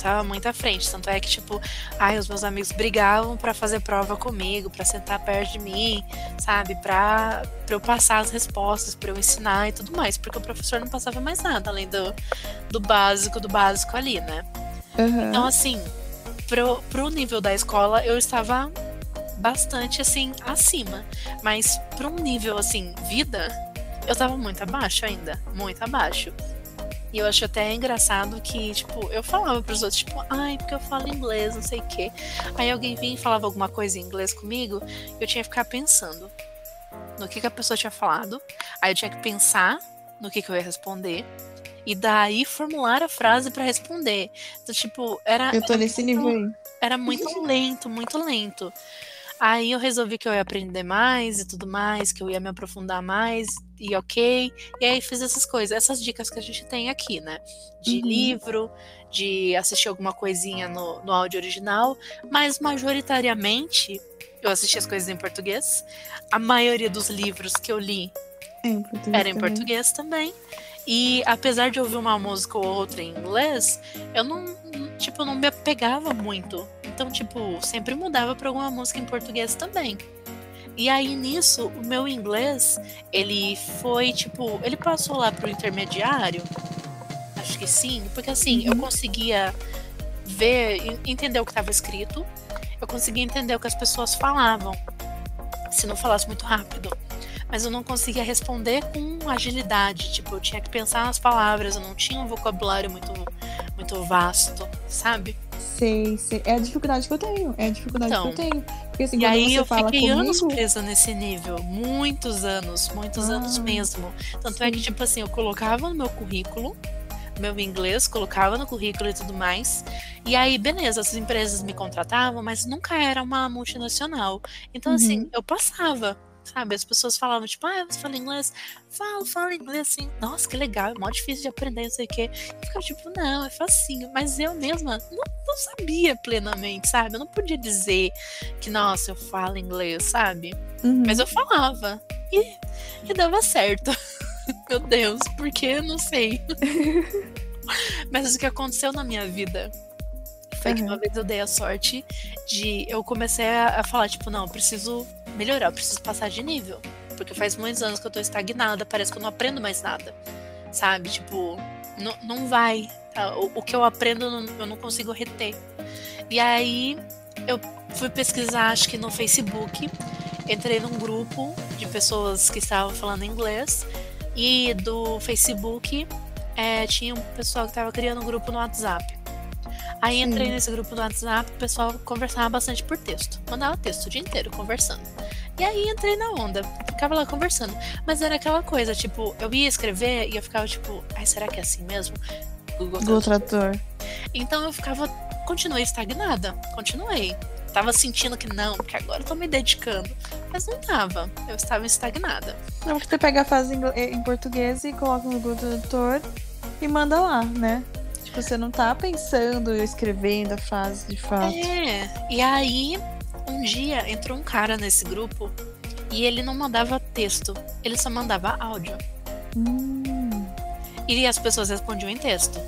tava muito à frente. Tanto é que, tipo, ai, os meus amigos brigavam para fazer prova comigo, para sentar perto de mim, sabe? Pra, pra eu passar as respostas, para eu ensinar e tudo mais. Porque o professor não passava mais nada além do, do básico, do básico ali, né? Uhum. Então, assim, pro, pro nível da escola, eu estava bastante, assim, acima. Mas um nível, assim, vida, eu tava muito abaixo ainda. Muito abaixo. E eu acho até engraçado que, tipo, eu falava pros outros, tipo, ai, porque eu falo inglês, não sei o quê. Aí alguém vinha e falava alguma coisa em inglês comigo, eu tinha que ficar pensando no que, que a pessoa tinha falado. Aí eu tinha que pensar no que, que eu ia responder. E daí formular a frase para responder. Então, tipo, era. Eu tô nesse muito, nível aí. Era muito lento, muito lento. Aí eu resolvi que eu ia aprender mais e tudo mais, que eu ia me aprofundar mais e ok. E aí fiz essas coisas, essas dicas que a gente tem aqui, né? De uhum. livro, de assistir alguma coisinha no, no áudio original, mas majoritariamente eu assisti as coisas em português. A maioria dos livros que eu li em era em português também. E apesar de ouvir uma música ou outra em inglês, eu não, tipo, não me apegava muito. Então, tipo, sempre mudava para alguma música em português também. E aí nisso, o meu inglês, ele foi tipo, ele passou lá pro intermediário. Acho que sim, porque assim, uhum. eu conseguia ver, entender o que estava escrito. Eu conseguia entender o que as pessoas falavam. Se não falasse muito rápido mas eu não conseguia responder com agilidade. Tipo, eu tinha que pensar nas palavras, eu não tinha um vocabulário muito, muito vasto, sabe? Sei, sei. É a dificuldade que eu tenho. É a dificuldade então, que eu então, tenho. Porque, assim, e aí eu fiquei comigo... anos presa nesse nível. Muitos anos, muitos ah. anos mesmo. Tanto sim. é que, tipo assim, eu colocava no meu currículo meu inglês, colocava no currículo e tudo mais. E aí, beleza, as empresas me contratavam, mas nunca era uma multinacional. Então, assim, uhum. assim, eu passava. Sabe, as pessoas falavam, tipo, ah, você fala inglês? Falo, falo inglês assim. Nossa, que legal, é mó difícil de aprender, não sei o quê. E ficava tipo, não, é facinho. Mas eu mesma não, não sabia plenamente, sabe? Eu não podia dizer que, nossa, eu falo inglês, sabe? Uhum. Mas eu falava. E, e dava certo. Meu Deus, porque eu não sei. Mas o que aconteceu na minha vida foi uhum. que uma vez eu dei a sorte de. Eu comecei a, a falar, tipo, não, preciso melhorar, preciso passar de nível. Porque faz muitos anos que eu tô estagnada, parece que eu não aprendo mais nada. Sabe? Tipo, não, não vai. Tá? O, o, que eu aprendo eu não consigo reter. E aí eu fui pesquisar, acho que no Facebook, entrei num grupo de pessoas que estavam falando inglês. E do Facebook é, tinha um pessoal que estava criando um grupo no WhatsApp. Aí entrei Sim. nesse grupo do WhatsApp, o pessoal conversava bastante por texto. Mandava texto o dia inteiro conversando. E aí entrei na onda, ficava lá conversando. Mas era aquela coisa, tipo, eu ia escrever e eu ficava tipo, ai, será que é assim mesmo? Google, Google Trator. Então eu ficava, continuei estagnada, continuei. Tava sentindo que não, porque agora eu tô me dedicando. Mas não tava, eu estava estagnada. Não, porque você pega a frase em português e coloca no Google Tradutor e manda lá, né? Tipo, você não tá pensando, escrevendo a frase de fato. É, e aí um dia entrou um cara nesse grupo e ele não mandava texto, ele só mandava áudio. Hum. E as pessoas respondiam em texto.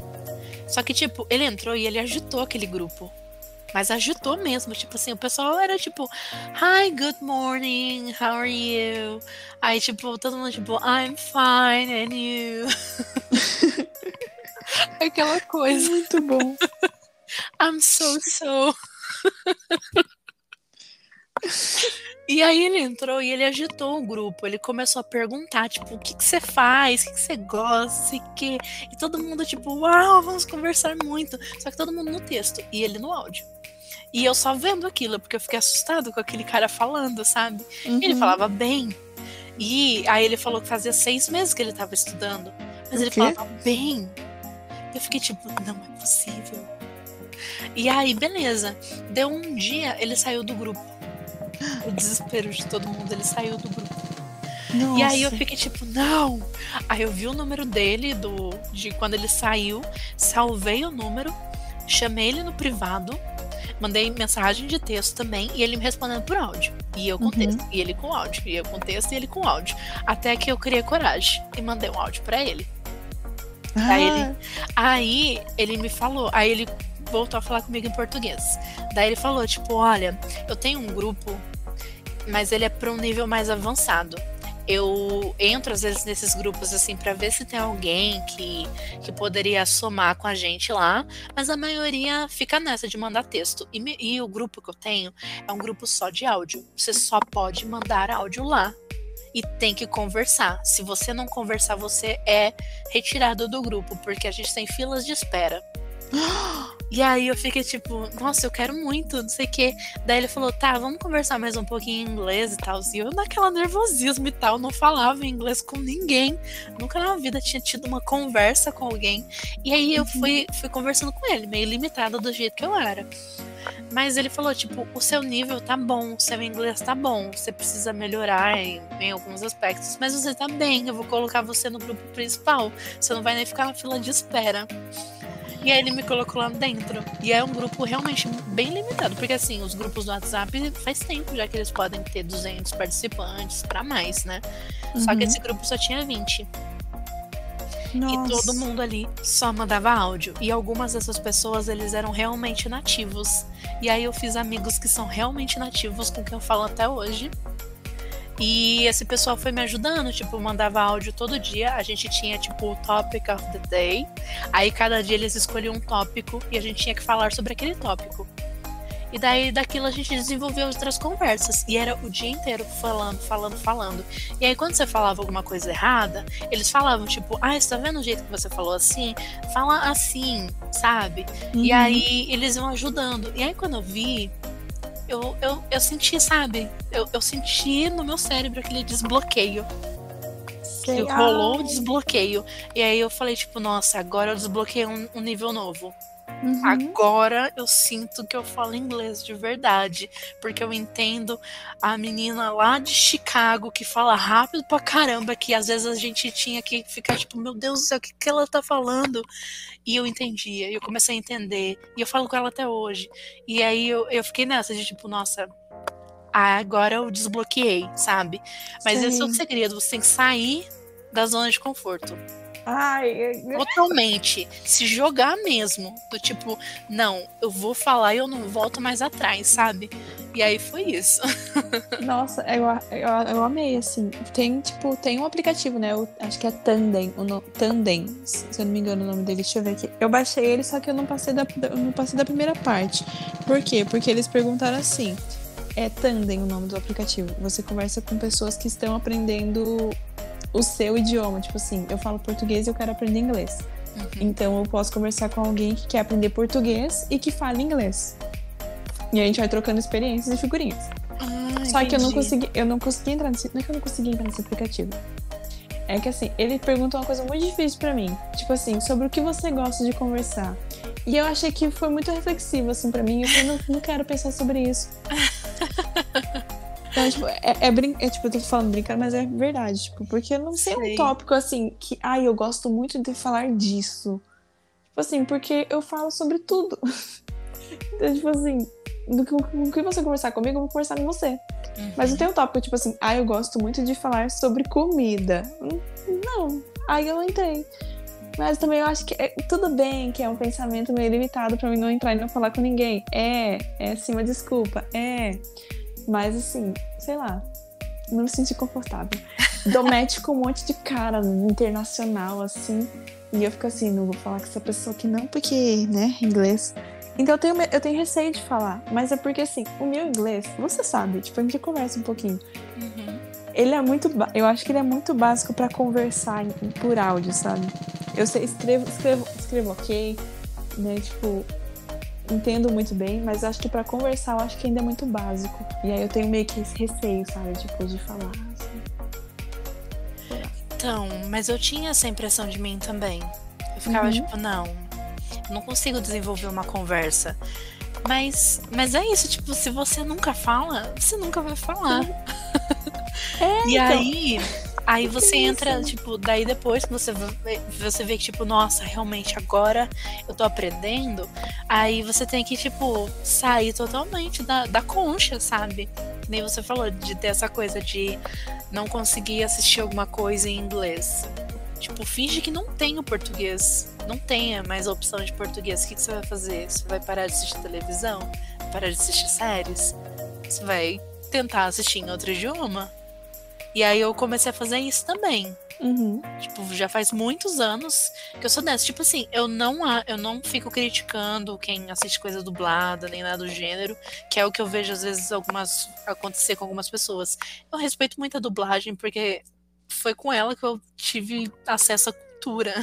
Só que, tipo, ele entrou e ele agitou aquele grupo. Mas agitou mesmo, tipo assim, o pessoal era tipo, Hi, good morning, how are you? Aí, tipo, todo mundo, tipo, I'm fine, and you? Aquela coisa. Muito bom. I'm so so. E aí ele entrou e ele agitou o grupo. Ele começou a perguntar, tipo, o que, que você faz? O que, que você gosta? O que... E todo mundo, tipo, uau, vamos conversar muito. Só que todo mundo no texto e ele no áudio. E eu só vendo aquilo, porque eu fiquei assustado com aquele cara falando, sabe? Uhum. Ele falava bem. E aí ele falou que fazia seis meses que ele estava estudando. Mas o ele quê? falava bem. Eu fiquei tipo, não é possível. E aí, beleza. Deu um dia, ele saiu do grupo o desespero de todo mundo, ele saiu do grupo. Nossa. E aí eu fiquei tipo, não! Aí eu vi o número dele, do, de quando ele saiu, salvei o número, chamei ele no privado, mandei mensagem de texto também, e ele me respondendo por áudio. E eu com uhum. texto, e ele com áudio, e eu com texto, e ele com áudio. Até que eu criei coragem e mandei um áudio para ele. Ah. Aí, ele, aí ele me falou, aí ele voltou a falar comigo em português. Daí ele falou, tipo, olha, eu tenho um grupo, mas ele é para um nível mais avançado. Eu entro às vezes nesses grupos assim para ver se tem alguém que, que poderia somar com a gente lá, mas a maioria fica nessa de mandar texto. E, me, e o grupo que eu tenho é um grupo só de áudio. Você só pode mandar áudio lá e tem que conversar. Se você não conversar, você é retirado do grupo, porque a gente tem filas de espera. E aí eu fiquei tipo, nossa, eu quero muito, não sei o quê. Daí ele falou, tá, vamos conversar mais um pouquinho em inglês e tal. E eu naquela nervosismo e tal, não falava inglês com ninguém. Nunca na vida tinha tido uma conversa com alguém. E aí eu uhum. fui, fui conversando com ele, meio limitada do jeito que eu era. Mas ele falou, tipo, o seu nível tá bom, o seu inglês tá bom, você precisa melhorar em, em, alguns aspectos, mas você tá bem, eu vou colocar você no grupo principal. Você não vai nem ficar na fila de espera. E aí ele me colocou lá dentro. E é um grupo realmente bem limitado, porque assim, os grupos do WhatsApp faz tempo já que eles podem ter 200 participantes para mais, né? Uhum. Só que uhum. esse grupo só tinha 20. Nossa. E todo mundo ali só mandava áudio. E algumas dessas pessoas, eles eram realmente nativos. E aí eu fiz amigos que são realmente nativos, com quem eu falo até hoje. E esse pessoal foi me ajudando, tipo, mandava áudio todo dia. A gente tinha, tipo, o topic of the day. Aí cada dia eles escolhiam um tópico e a gente tinha que falar sobre aquele tópico. E daí daquilo a gente desenvolveu outras conversas. E era o dia inteiro falando, falando, falando. E aí quando você falava alguma coisa errada, eles falavam, tipo, ah, você tá vendo o jeito que você falou assim? Fala assim, sabe? Uhum. E aí eles iam ajudando. E aí quando eu vi, eu, eu, eu senti, sabe? Eu, eu senti no meu cérebro aquele desbloqueio. Que rolou um desbloqueio. E aí eu falei, tipo, nossa, agora eu desbloqueei um, um nível novo. Uhum. Agora eu sinto que eu falo inglês de verdade. Porque eu entendo a menina lá de Chicago que fala rápido pra caramba, que às vezes a gente tinha que ficar tipo, meu Deus do céu, o que, que ela tá falando? E eu entendia, eu comecei a entender. E eu falo com ela até hoje. E aí eu, eu fiquei nessa de tipo, nossa, agora eu desbloqueei, sabe? Mas Sim. esse é o segredo, você tem que sair da zona de conforto. Ai, Totalmente. Se jogar mesmo. Do tipo, não, eu vou falar e eu não volto mais atrás, sabe? E aí foi isso. Nossa, eu, eu, eu amei, assim. Tem, tipo, tem um aplicativo, né? Eu acho que é Tandem, o no, Tandem, se eu não me engano o nome dele. Deixa eu ver aqui. Eu baixei ele, só que eu não passei da, eu não passei da primeira parte. Por quê? Porque eles perguntaram assim. É Tandem o nome do aplicativo. Você conversa com pessoas que estão aprendendo o seu idioma. Tipo assim, eu falo português e eu quero aprender inglês. Uhum. Então eu posso conversar com alguém que quer aprender português e que fala inglês. E a gente vai trocando experiências e figurinhas. Ah, Só entendi. que eu não consegui, eu não consegui entrar nesse. Não é que eu não consegui entrar nesse aplicativo. É que assim, ele perguntou uma coisa muito difícil para mim. Tipo assim, sobre o que você gosta de conversar. E eu achei que foi muito reflexivo, assim, para mim. Eu falei, não, não quero pensar sobre isso. Então, tipo, é, é, brin... é tipo, eu tô falando brincando, mas é verdade, tipo, porque eu não sei, Sei. um tópico assim que, ai, eu gosto muito de falar disso. Tipo assim, porque eu falo sobre tudo. então, tipo assim, do que, do que você conversar comigo, eu vou conversar com você. Uhum. Mas não tem um tópico, tipo assim, ah, eu gosto muito de falar sobre comida. Não, aí eu não entrei. Mas também eu acho que é, tudo bem que é um pensamento meio limitado pra mim não entrar e não falar com ninguém. É, é assim, uma desculpa. É. Mas assim, sei lá, não me senti confortável. Dou match com um monte de cara internacional, assim. E eu fico assim, não vou falar com essa pessoa aqui não, porque, né, inglês. Então eu tenho, eu tenho receio de falar. Mas é porque assim, o meu inglês, você sabe, tipo, a gente conversa um pouquinho. Uhum. Ele é muito. Eu acho que ele é muito básico pra conversar em- por áudio, sabe? Eu sei, escrevo, escrevo, escrevo ok, né? Tipo, entendo muito bem, mas acho que pra conversar eu acho que ainda é muito básico. E aí eu tenho meio que esse receio, sabe? Tipo, de falar. Assim. Então, mas eu tinha essa impressão de mim também. Eu ficava Uhum. tipo, não, não consigo desenvolver uma conversa. Mas, mas é isso, tipo, se você nunca fala, você nunca vai falar. É, E então. aí, aí você entra, tipo, daí depois que você vê, você vê que, tipo, nossa, realmente agora eu tô aprendendo, aí você tem que, tipo, sair totalmente da, da concha, sabe? Nem você falou, de ter essa coisa de não conseguir assistir alguma coisa em inglês. Tipo, finge que não tem o português. Não tenha mais a opção de português. O que, que você vai fazer? Você vai parar de assistir televisão? Parar de assistir séries? Você vai tentar assistir em outro idioma? E aí eu comecei a fazer isso também. Uhum. Tipo, já faz muitos anos que eu sou dessa. Tipo assim, eu não, a- eu não fico criticando quem assiste coisa dublada, nem nada do gênero, que é o que eu vejo às vezes algumas acontecer com algumas pessoas. Eu respeito muito a dublagem, porque foi com ela que eu tive acesso à cultura.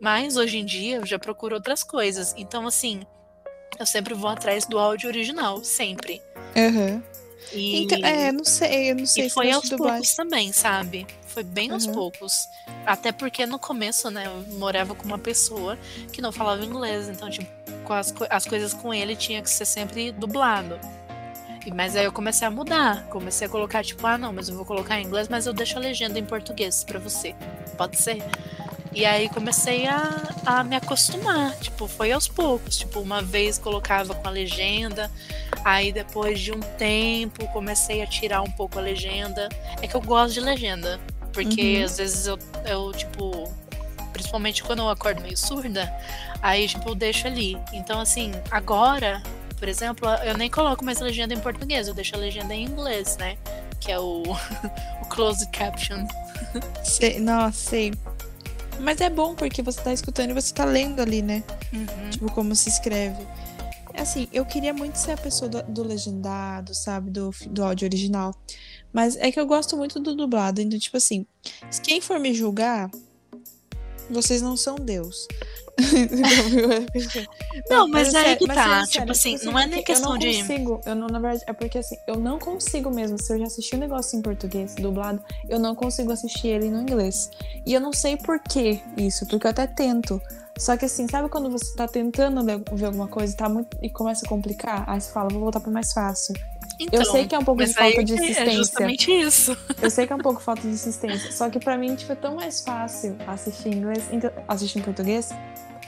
Mas hoje em dia eu já procuro outras coisas. Então, assim, eu sempre vou atrás do áudio original, sempre. Uhum. E... Então, é, não sei, eu não sei E se foi aos dublagem. poucos também, sabe? Foi bem aos Uhum. poucos. Até porque no começo, né, eu morava com uma pessoa que não falava inglês. Então, tipo, as, as coisas com ele tinha que ser sempre dublado. Mas aí eu comecei a mudar. Comecei a colocar, tipo, ah, não, mas eu vou colocar em inglês, mas eu deixo a legenda em português pra você. Pode ser? E aí comecei a, a me acostumar. Tipo, foi aos poucos. Tipo, uma vez colocava com a legenda. Aí depois de um tempo comecei a tirar um pouco a legenda. É que eu gosto de legenda. Porque Uhum. às vezes eu, eu, tipo, principalmente quando eu acordo meio surda, aí, tipo, eu deixo ali. Então, assim, agora, por exemplo, eu nem coloco mais legenda em português, eu deixo a legenda em inglês, né? Que é o, o closed caption. Sei, nossa, sei. Mas é bom porque você tá escutando e você tá lendo ali, né? Uhum. Tipo, como se escreve. É Assim, eu queria muito ser a pessoa do, do legendado, sabe? Do, do áudio original. Mas é que eu gosto muito do dublado. Então, tipo assim, se quem for me julgar, vocês não são Deus. Não, mas é aí sério, que mas tá. sendo Tipo assim, não é nem questão eu de. não consigo, eu não, na verdade, é porque assim, eu não consigo mesmo, se eu já assisti um negócio em português, dublado, eu não consigo assistir ele no inglês. E eu não sei por que isso, porque eu até tento. Só que assim, sabe quando você tá tentando ver alguma coisa e, tá muito, e começa a complicar? Aí você fala, vou voltar pro mais fácil. Então, eu sei que é um pouco mas de falta de É insistência. justamente isso. Eu sei que é um pouco falta de insistência. Só que pra mim, tipo, é tão mais fácil assistir em inglês, então, assistir em português,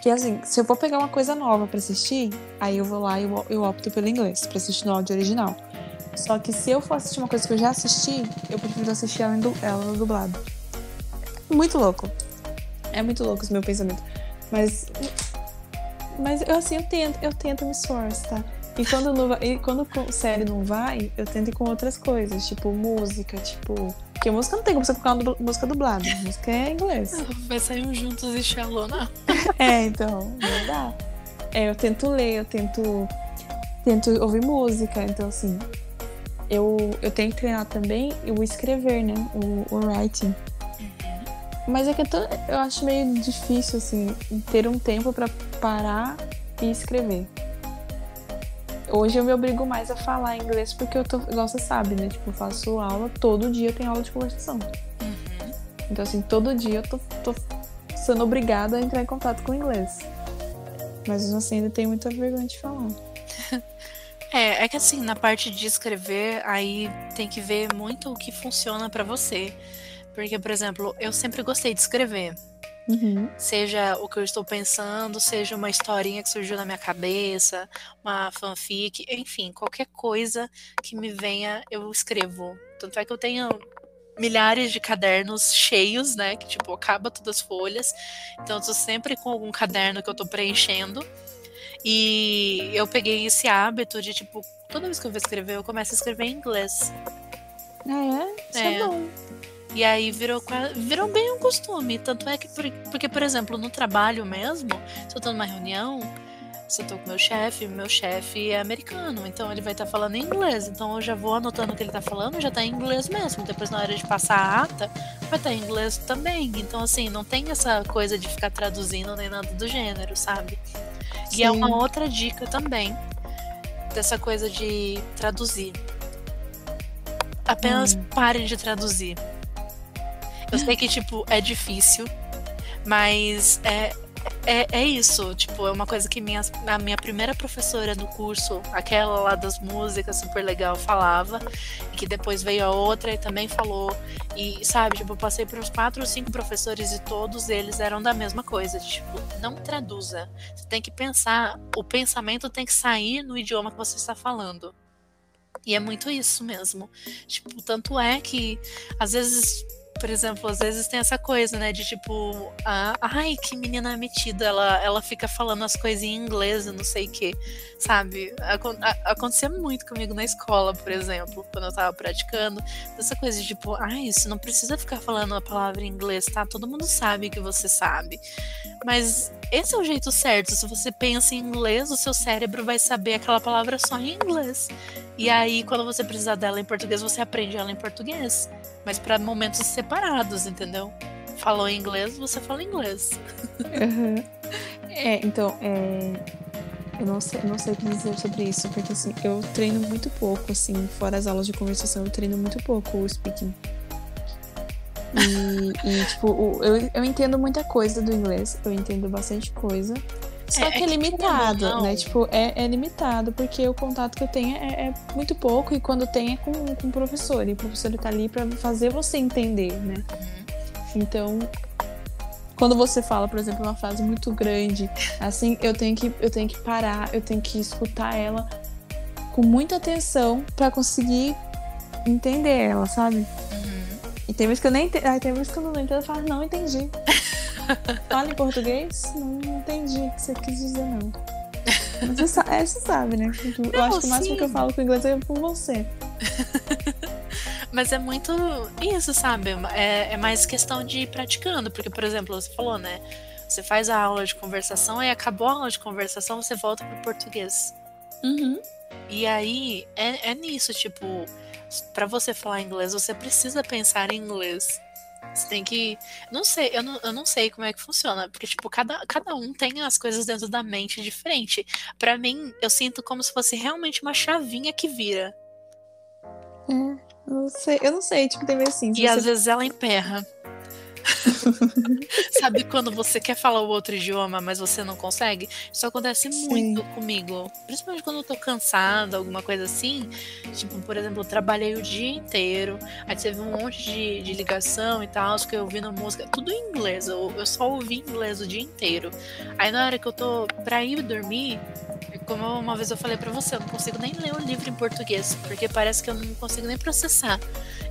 que assim, se eu for pegar uma coisa nova pra assistir, aí eu vou lá e eu, eu opto pelo inglês, pra assistir no áudio original. Só que se eu for assistir uma coisa que eu já assisti, eu prefiro assistir ela, ela dublado. Muito louco. É muito louco esse meu pensamento. Mas. Mas eu assim, eu tento, eu tento me esforço, tá? E quando, não vai, e quando série não vai, eu tento ir com outras coisas, tipo música, tipo. Porque música não tem como você colocar uma música dublada. Música é inglês. Vai sair um juntos e não. é, então, não dá. É, eu tento ler, eu tento, tento ouvir música, então assim. Eu, eu tenho que treinar também o escrever, né? O, o writing. Mas é que eu, eu acho meio difícil, assim, ter um tempo para parar e escrever. Hoje eu me obrigo mais a falar inglês porque eu tô, igual você sabe, né? Tipo, eu faço aula, todo dia tem aula de conversação. Uhum. Então, assim, todo dia eu tô, tô sendo obrigada a entrar em contato com o inglês. Mas assim, ainda tenho muita vergonha de falar. É, é que assim, na parte de escrever, aí tem que ver muito o que funciona para você. Porque, por exemplo, eu sempre gostei de escrever. Uhum. Seja o que eu estou pensando, seja uma historinha que surgiu na minha cabeça, uma fanfic, enfim, qualquer coisa que me venha, eu escrevo. Tanto é que eu tenho milhares de cadernos cheios, né? Que tipo, acaba todas as folhas. Então eu tô sempre com algum caderno que eu tô preenchendo. E eu peguei esse hábito de, tipo, toda vez que eu vou escrever, eu começo a escrever em inglês. Ah, é? Isso é, é bom. E aí virou, virou bem um costume. Tanto é que, porque, por exemplo, no trabalho mesmo, se eu tô numa reunião, se eu tô com meu chefe, meu chefe é americano, então ele vai estar tá falando em inglês. Então eu já vou anotando o que ele tá falando, já tá em inglês mesmo. Depois, na hora de passar a ata, vai estar tá em inglês também. Então, assim, não tem essa coisa de ficar traduzindo nem nada do gênero, sabe? Sim. E é uma outra dica também dessa coisa de traduzir. Apenas hum. parem de traduzir. Eu sei que, tipo, é difícil, mas é, é, é isso. Tipo, é uma coisa que minha, a minha primeira professora no curso, aquela lá das músicas, super legal, falava. E que depois veio a outra e também falou. E, sabe, tipo, eu passei por uns quatro ou cinco professores e todos eles eram da mesma coisa. Tipo, não traduza. Você tem que pensar, o pensamento tem que sair no idioma que você está falando. E é muito isso mesmo. Tipo, tanto é que às vezes por exemplo, às vezes tem essa coisa, né, de tipo, ah, ai, que menina metida, ela, ela fica falando as coisas em inglês, não sei o que, sabe? acontecia muito comigo na escola, por exemplo, quando eu tava praticando, essa coisa de tipo, ai, você não precisa ficar falando a palavra em inglês, tá? Todo mundo sabe que você sabe. Mas esse é o jeito certo. Se você pensa em inglês, o seu cérebro vai saber aquela palavra só em inglês. E aí, quando você precisar dela em português, você aprende ela em português. Mas para momentos separados, entendeu? Falou em inglês, você fala inglês. Uhum. É, então, é... eu não sei, não sei o que dizer sobre isso, porque assim, eu treino muito pouco, assim, fora as aulas de conversação, eu treino muito pouco o speaking. E, e tipo, eu, eu entendo muita coisa do inglês, eu entendo bastante coisa. Só é, que é, é limitado, não. né? Tipo, é, é, limitado, porque o contato que eu tenho é, é muito pouco, e quando tem é com, com o professor. E o professor tá ali para fazer você entender, né? Uhum. Então, quando você fala, por exemplo, uma frase muito grande, assim, eu tenho que, eu tenho que parar, eu tenho que escutar ela com muita atenção para conseguir entender ela, sabe? E tem vezes que eu nem entendo. Ai, tem vezes que eu não entendo, eu falo, não entendi. Fala em português? Não entendi o que você quis dizer, não. Mas você, sabe, é, você sabe, né? Eu não, acho que o máximo sim. que eu falo com inglês é com você. Mas é muito isso, sabe? É, é mais questão de ir praticando. Porque, por exemplo, você falou, né? Você faz a aula de conversação e acabou a aula de conversação, você volta pro português. Uhum. E aí é, é nisso, tipo, para você falar inglês, você precisa pensar em inglês. Você tem que. Não sei, eu não, eu não sei como é que funciona. Porque, tipo, cada, cada um tem as coisas dentro da mente diferente. para mim, eu sinto como se fosse realmente uma chavinha que vira. É, não sei, eu não sei, tipo, tem vezes assim. E você... às vezes ela emperra. Sabe quando você quer falar o outro idioma, mas você não consegue? Isso acontece Sim. muito comigo. Principalmente quando eu tô cansada, alguma coisa assim. Tipo, por exemplo, eu trabalhei o dia inteiro. Aí teve um monte de, de ligação e tal, que eu ouvindo música. Tudo em inglês. Eu, eu só ouvi inglês o dia inteiro. Aí na hora que eu tô pra ir dormir, como uma vez eu falei para você, eu não consigo nem ler o livro em português, porque parece que eu não consigo nem processar.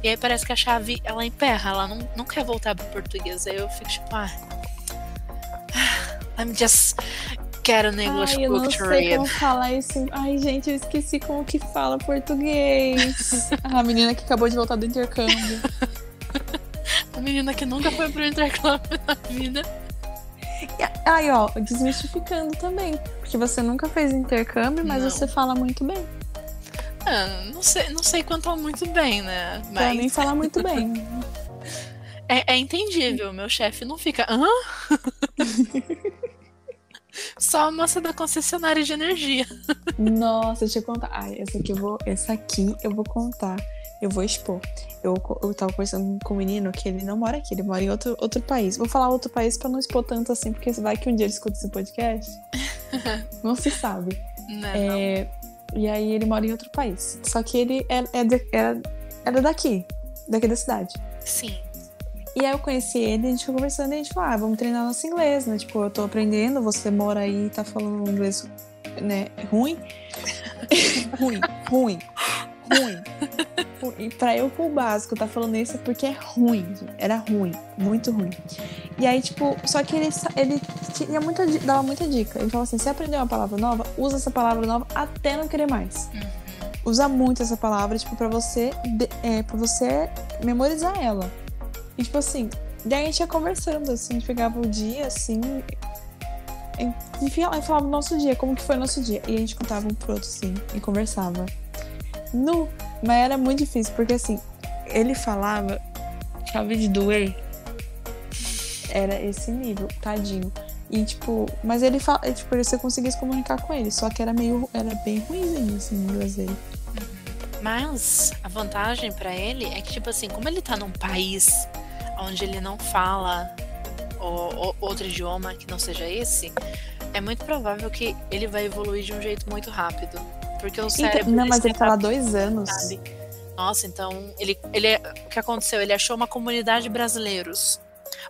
E aí parece que a chave, ela emperra, ela não, não quer voltar pro português. Aí eu fico tipo, ah, let me just get an English Ai, eu book não to sei read. como falar isso. Ai, gente, eu esqueci como que fala português. a menina que acabou de voltar do intercâmbio. A menina que nunca foi pro intercâmbio na vida. Aí, ó, desmistificando também. Porque você nunca fez intercâmbio, mas Não. você fala muito bem. Ah, não sei, não sei quanto ao muito bem, né? Pra mim, Mas fala muito bem. é, é entendível. Meu chefe não fica. Hã? Só a moça da concessionária de energia. Nossa, deixa eu contar. Ai, essa aqui eu vou. Essa aqui eu vou contar. Eu vou expor. Eu, eu tava conversando com um menino que ele não mora aqui, ele mora em outro, outro país. Vou falar outro país pra não expor tanto assim, porque vai que um dia ele escuta esse podcast. não se sabe. Né? É, e aí ele mora em outro país. Só que ele de- era, era daqui, daqui da cidade. não. Sim. E aí eu conheci ele, a gente foi conversando e a gente falou, ah, vamos treinar nosso inglês, né? Tipo, eu tô aprendendo, você mora aí e tá falando inglês, né, ruim. ruim, ruim, ruim. E pra eu pro básico tá falando isso é porque é ruim, era ruim, muito ruim. E aí, tipo, só que ele, ele tinha muita, dava muita dica. Ele falou assim, se aprender uma palavra nova, usa essa palavra nova até não querer mais. Uhum. Usa muito essa palavra, tipo, pra você, é, pra você memorizar ela. E, tipo assim, daí a gente ia conversando, assim, a gente pegava o dia, assim, e, enfim, ela falava o nosso dia, como que foi o nosso dia. E a gente contava um pro outro, assim, e conversava. Nu, mas era muito difícil, porque, assim, ele falava, sabe, de doer. Era esse nível, tadinho. E, tipo, mas ele fala, tipo, você conseguia se comunicar com ele, só que era meio, era bem ruimzinho, assim, o dele. Mas a vantagem pra ele é que, tipo assim, como ele tá num país onde ele não fala o- o- outro idioma que não seja esse, é muito provável que ele vai evoluir de um jeito muito rápido. Porque o cérebro. Então, não, mas ele tá lá adapta, dois anos. sabe? Nossa, então ele, ele. O que aconteceu? Ele achou uma comunidade de brasileiros.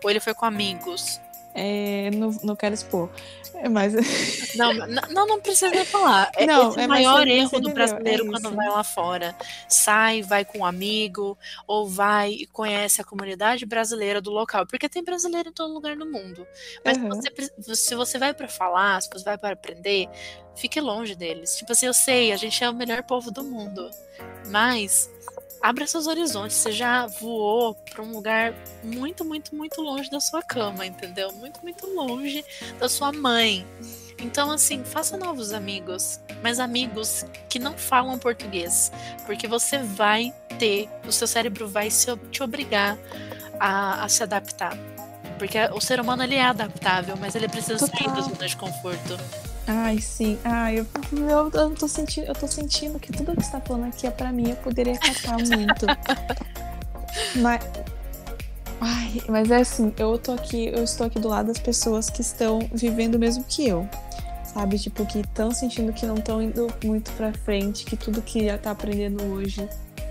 Ou ele foi com amigos. É, não, não quero expor. É, mas. Não, não, não precisa nem falar. É Não, esse é, maior erro do brasileiro é quando vai lá fora. Sai, vai com um amigo, ou vai e conhece a comunidade brasileira do local. Porque tem brasileiro em todo lugar do mundo. Mas Aham. você se você vai pra falar, se você vai para aprender, fique longe deles. Tipo assim, eu sei, a gente é o melhor povo do mundo. Mas abra seus horizontes. Você já voou pra um lugar muito, muito, muito longe da sua cama, entendeu? Muito, muito longe da sua mãe. Então, assim, faça novos amigos, mas amigos que não falam português, porque você vai ter, o seu cérebro vai se, te obrigar a, a se adaptar. Porque o ser humano ele é adaptável, mas ele precisa sair da Total. zona de conforto. Ai, sim. Ai, eu, eu, eu tô sentindo, eu tô sentindo que tudo que você tá falando aqui é pra mim, eu poderia catar muito. mas. Ai, mas é assim, eu tô aqui, eu estou aqui do lado das pessoas que estão vivendo o mesmo que eu. Sabe? Tipo, que estão sentindo que não estão indo muito pra frente, que tudo que já tá aprendendo hoje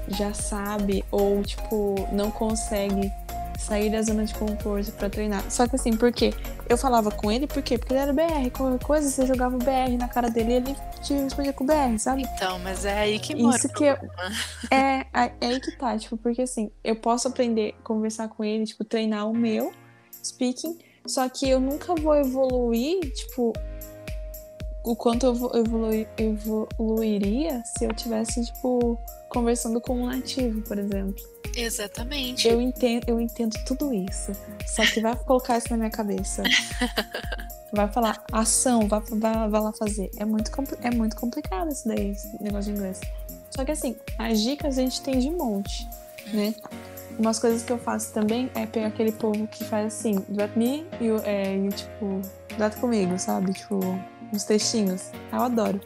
já sabe, ou, tipo, não consegue sair da zona de conforto pra treinar. Só que assim, por quê? Eu falava com ele, por quê? Porque ele era BR. Qualquer coisa, você jogava o BR na cara dele e ele te respondia com o BR, sabe? Então, mas é aí que mora. Isso que eu-. É, é aí que tá, tipo, porque assim, eu posso aprender a conversar com ele, tipo, treinar o meu speaking, só que eu nunca vou evoluir, tipo, o quanto eu evoluir, evoluiria se eu tivesse, tipo, conversando com um nativo, por exemplo. Exatamente. Eu entendo, eu entendo tudo isso. Só que vai colocar isso na minha cabeça. Vai falar ação, vai, vai, vai lá fazer. É muito, é muito complicado isso daí, esse negócio de inglês. Só que assim, as dicas a gente tem de monte, né? Umas coisas que eu faço também é pegar aquele povo que faz assim, do at me e, é, e tipo, do comigo, sabe? Tipo, uns textinhos. Eu adoro.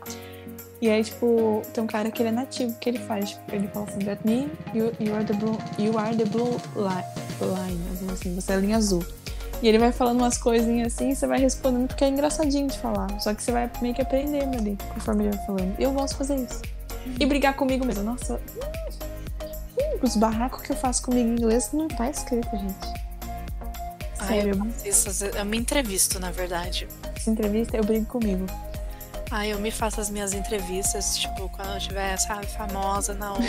E aí, tipo, tem um cara que ele é nativo, que ele faz, tipo, ele fala assim, that me, you, you are the blue, you are the blue li- line, assim, assim, você é a linha azul. E ele vai falando umas coisinhas assim, você vai respondendo, porque é engraçadinho de falar. Só que você vai meio que aprendendo ali, conforme ele vai falando. Eu gosto de fazer isso. E brigar comigo mesmo. Nossa, hum, os barracos que eu faço comigo em inglês não tá escrito, gente. Ai, eu, Sério, isso, eu me entrevisto, na verdade. essa entrevista eu brigo comigo. Ah, eu me faço as minhas entrevistas, tipo, quando eu tiver, sabe, famosa na outra.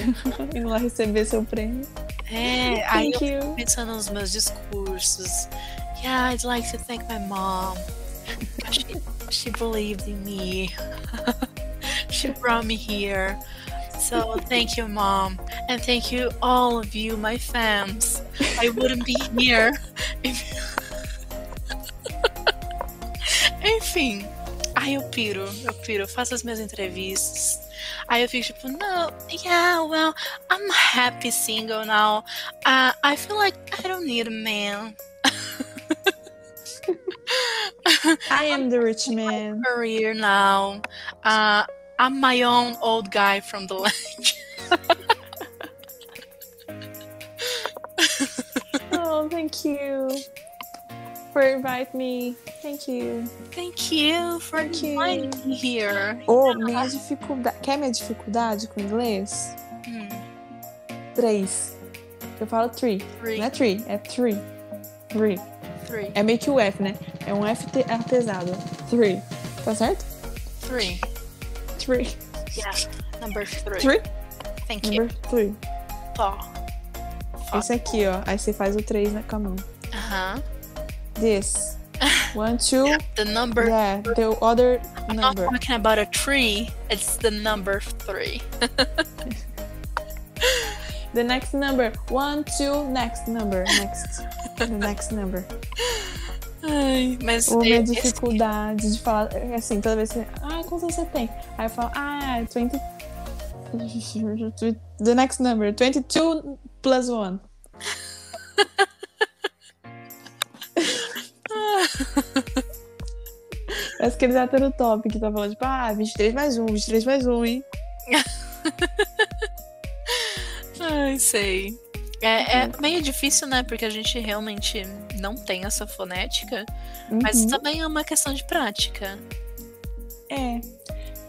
Indo lá receber seu prêmio. É, aí eu Thank you. pensando nos meus discursos. Yeah, I'd like to thank my mom. she, she believed in me. she brought me here. So thank you, mom, and thank you all of you, my fans. I wouldn't be here if. Enfim, aí eu piro, eu piro, eu faço as minhas entrevistas. Aí eu fico tipo, no, yeah, well, I'm happy single now. Uh, I feel like I don't need a man. I am the rich man. Career now. Uh, I'm my own old guy from the land. oh, thank you for inviting me. Thank you. Thank you for Thank you. inviting me here. Oh, minha dificuldade. Quer minha dificuldade com inglês? Hmm, Três. Eu falo three. three, Não é three, é three. Three. three, É meio que o F, né? É um F pesado. Three. Tá certo? three. Three. Yeah, number three. Three? Thank you. Number three. Tó. Esse aqui, ó. Aí você faz o três na com a mão. Uh-huh. This. One, two. The number. Yeah, the other number. I'm not talking about a tree. It's the number three. The next number. One, two, next number. Next. The next number. Ai, mas Ou minha esse- dificuldade de falar, assim, toda vez que ah, quantos você tem? Aí eu falo, ah, 20. The next number, 22 plus 1. Parece que eles atendo top que tá falando, tipo, ah, 23 mais 1, 23 mais 1, hein? Ai, sei. É, é meio difícil, né? Porque a gente realmente não tem essa fonética. Mas Uhum. também é uma questão de prática. É.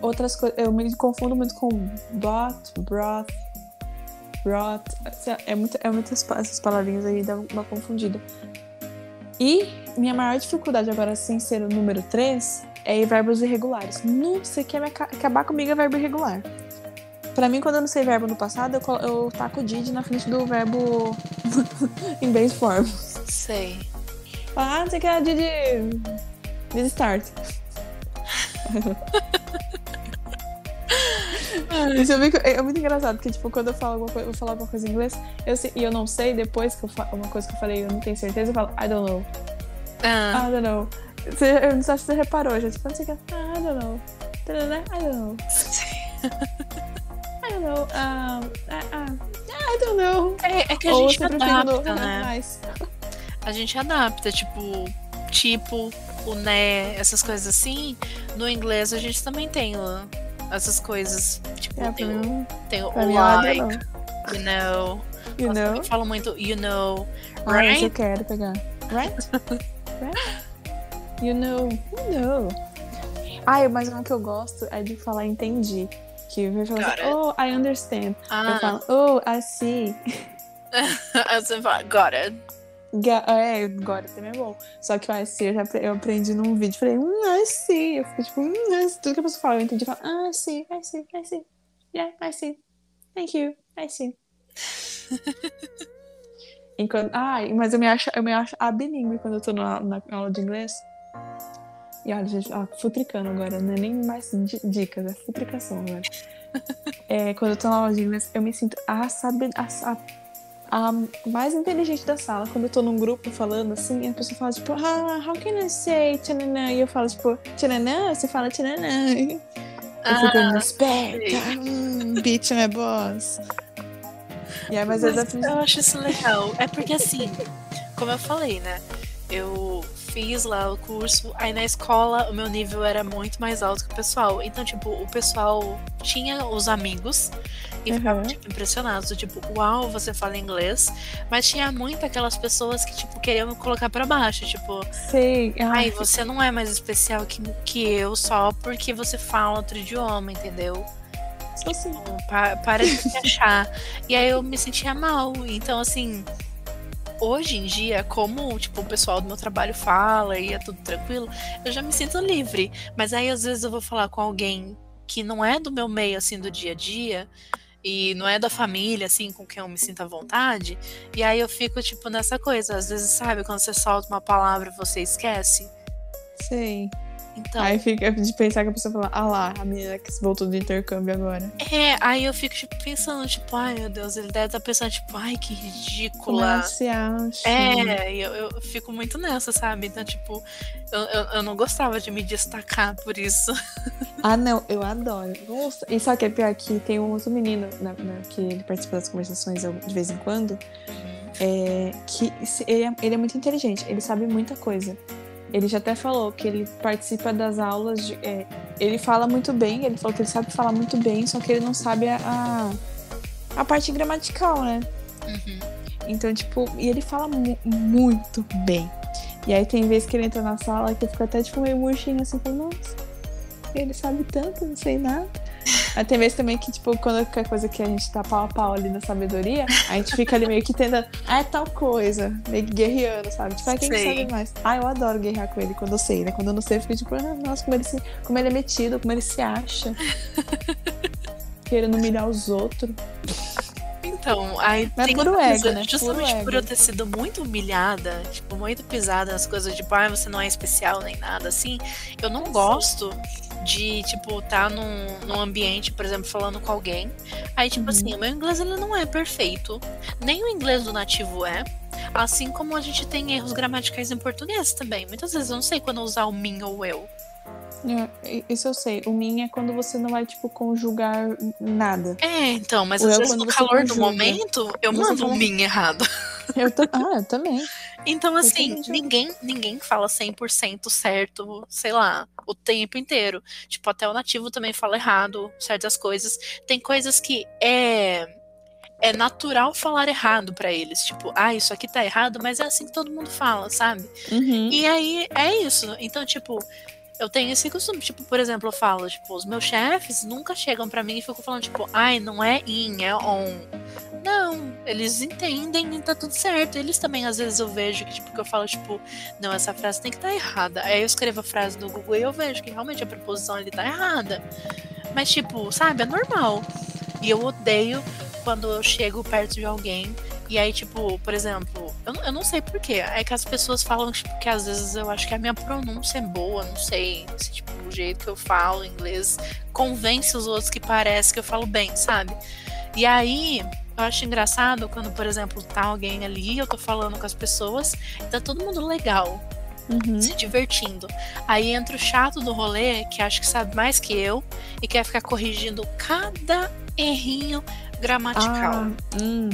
Outras coisas, eu me confundo muito com bot, broth, broth. É, muito, é muitas essas palavrinhas aí, dá uma confundida. E minha maior dificuldade agora, sem ser o número 3, é ir verbos irregulares. Não, me aca- acabar comigo é verbo irregular. Pra mim, quando eu não sei verbo no passado, eu, eu taco o did na frente do verbo em base form. Sei. Ah, você quer did, did start. Isso eu vi que- é muito engraçado, porque tipo, quando eu falo alguma coisa, eu vou falar alguma coisa em inglês eu sei- e eu não sei, depois que eu falo uma coisa que eu falei eu não tenho certeza, eu falo, I don't know. Ah, I don't know. Você, eu não sei se você reparou, já. Tipo, não sei o que. Ah, I don't know. I don't know. I don't know. Um, ah, ah, I don't know. é, é que a Ou gente você adapta, né? mais. A gente adapta, tipo, tipo, o né, essas coisas assim. No inglês a gente também tem o- essas coisas. Tipo, É, tem, mim, tem o I like, you know. You Nossa, know? Eu falo muito you know, Ah, eu right? quero pegar. Right? right? You know. You know. Ah, mas um que eu gosto é de falar entendi. Que falar Got assim, oh, I understand. Eu Ah, falo, oh, I see. aí você fala, got it. É, agora também é bom. Só que o I see eu já eu aprendi num vídeo. Falei, hum, I see. Eu fico tipo, hum, I see. tudo que a pessoa fala, eu entendi. Eu falo, ah, I see, I see, I see. Yeah, I see. Thank you, I see. Enquanto, ah, mas eu me acho, eu me acho bilíngue quando eu tô na, na aula de inglês. E olha, gente, ó, futricando agora, não é nem mais di- dicas, é futricação agora. É, quando eu tô na aula de inglês, eu me sinto a, sabe, a, a, a mais inteligente da sala. Quando eu tô num grupo falando assim, a pessoa fala tipo, ah, how can I say tchananã? E eu falo tipo, tchananã? Você fala tchananã. Eu fico, Ah, esperta, hum, bitch, my boss. E aí, mas eu Mas aprendi. eu acho isso legal. É porque assim, como eu falei, né? Eu fiz lá o curso, aí na escola o meu nível era muito mais alto que o pessoal. Então, tipo, o pessoal tinha os amigos e ficavam Uhum. tipo, impressionados, do tipo, uau, você fala inglês. Mas tinha muito aquelas pessoas que, tipo, queriam me colocar pra baixo, tipo, Sei. ai, Ai, você não é mais especial que, que eu só porque você fala outro idioma, entendeu? sou assim. Pa- para de se achar. E aí eu me sentia mal. Então, assim, hoje em dia, como tipo, o pessoal do meu trabalho fala e é tudo tranquilo, eu já me sinto livre. Mas aí, às vezes, eu vou falar com alguém que não é do meu meio, assim, do dia a dia. E não é da família, assim, com quem eu me sinto à vontade. E aí eu fico, tipo, nessa coisa. Às vezes, sabe, quando você solta uma palavra você esquece. Sei. Então, Aí fica de pensar que a pessoa fala, ah lá, a menina que voltou do intercâmbio agora. é, aí eu fico tipo, pensando, tipo, ai meu Deus, ele deve estar pensando, tipo, ai que ridícula. ela se acha? É, eu, eu fico muito nessa, sabe? Então, tipo, eu, eu, eu não gostava de me destacar por isso. Ah, não, eu adoro. Nossa, e sabe o que é pior? Que tem um outro menino na- na- que ele participa das conversações eu- de vez em quando, é, que se- ele é, ele é muito inteligente, ele sabe muita coisa. Ele já até falou que ele participa das aulas de. é, ele fala muito bem, ele falou que ele sabe falar muito bem, só que ele não sabe a, a, a parte gramatical, né? Uhum. Então, tipo, e ele fala mu- muito bem. E aí tem vezes que ele entra na sala que eu fico até tipo meio murchinho assim, falo, nossa, ele sabe tanto, não sei nada. Tem vezes também que, tipo, quando qualquer coisa que a gente tá pau a pau ali na sabedoria, a gente fica ali meio que tentando, ah, é tal coisa, meio que guerreando, sabe? Tipo, ah, quem que sabe mais? Ah, eu adoro guerrear com ele quando eu sei, né? Quando eu não sei, eu fico tipo, ah, nossa, como ele, se, como ele é metido, como ele se acha. Querendo humilhar os outros. Então, aí Mas tem puro ego, coisa, né? justamente Puro por ego. eu ter sido muito humilhada, tipo, muito pisada nas coisas de, ah, você não é especial nem nada, assim, eu não gosto de, tipo, estar num, num ambiente, por exemplo, falando com alguém. Aí, tipo Uhum. assim, o meu inglês ele não é perfeito, nem o inglês do nativo é. Assim como a gente tem erros gramaticais em português também. Muitas vezes eu não sei quando usar o mim ou eu. É, Isso eu sei. O mim é quando você não vai, tipo, conjugar nada. É, então, mas O às eu vezes no calor do conjuga. momento, eu mando um mim errado. Eu Ah, eu também. Então, assim, entendi. ninguém, ninguém fala 100% certo, sei lá, o tempo inteiro. Tipo, até o nativo também fala errado certas coisas. Tem coisas que é é natural falar errado pra eles, tipo, ah, isso aqui tá errado, mas é assim que todo mundo fala, sabe? Uhum. E aí é isso. Então, tipo, eu tenho esse costume, tipo, por exemplo, eu falo, tipo, os meus chefes nunca chegam pra mim e ficam falando, tipo, ai, não é in, é on. Não, eles entendem e tá tudo certo. Eles também, às vezes, eu vejo que, tipo, que eu falo, tipo, não, essa frase tem que estar errada. Aí eu escrevo a frase no Google e eu vejo que realmente a preposição ali tá errada. Mas, tipo, sabe, é normal. E eu odeio quando eu chego perto de alguém e aí, tipo, por exemplo, eu, não- eu não sei porquê. É que as pessoas falam, tipo, que às vezes eu acho que a minha pronúncia é boa, não sei. Se, tipo, o jeito que eu falo inglês convence os outros que parece que eu falo bem, sabe? E aí, eu acho engraçado quando, por exemplo, tá alguém ali, eu tô falando com as pessoas, tá todo mundo legal, Uhum. se divertindo. Aí entra o chato do rolê, que acho que sabe mais que eu, e quer ficar corrigindo cada errinho gramatical. Ah, hum,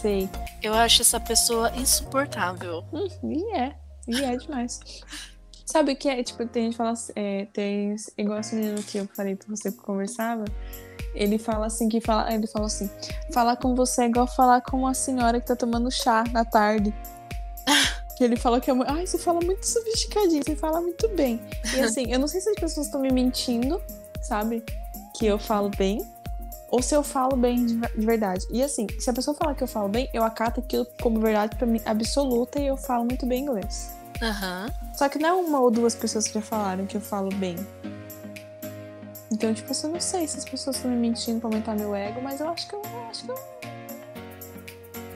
sei. Eu acho essa pessoa insuportável. Hum, e é. E é demais. Sabe o que é? Tipo, tem gente que fala assim, é, tem igual esse menino que eu falei pra você que conversava. Ele fala assim que fala, ele fala assim, falar com você é igual falar com uma senhora que tá tomando chá na tarde. Que ele fala que é muito. Ai, você fala muito sofisticadinho, você fala muito bem. E assim, eu não sei se as pessoas estão me mentindo, sabe? Que eu falo bem. Ou se eu falo bem de, de verdade. E assim, se a pessoa falar que eu falo bem, eu acato aquilo como verdade pra mim absoluta e eu falo muito bem inglês. Aham. Só que não é uma ou duas pessoas que já falaram que eu falo bem. Então, tipo, assim, eu não sei se as pessoas estão me mentindo pra aumentar meu ego, mas eu acho que eu, eu acho que eu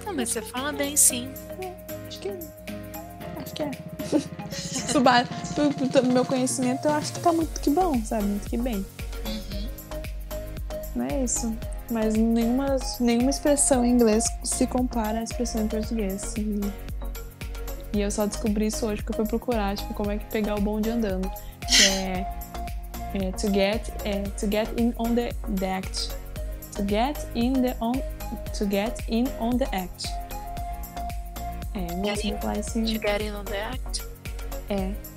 Não, mas você fala bem sim. acho que acho que é. Subar, meu conhecimento, eu acho que tá muito que bom, sabe? Muito que bem. Não é isso. Mas nenhuma, nenhuma expressão em inglês se compara à expressão em português. E, e eu só descobri isso hoje porque eu fui procurar, tipo, como é que pegar o bonde andando. Que é, é to get é, to get in on the, the act. To get in the on to get in on the act. É, falar assim. To get in on the act. É.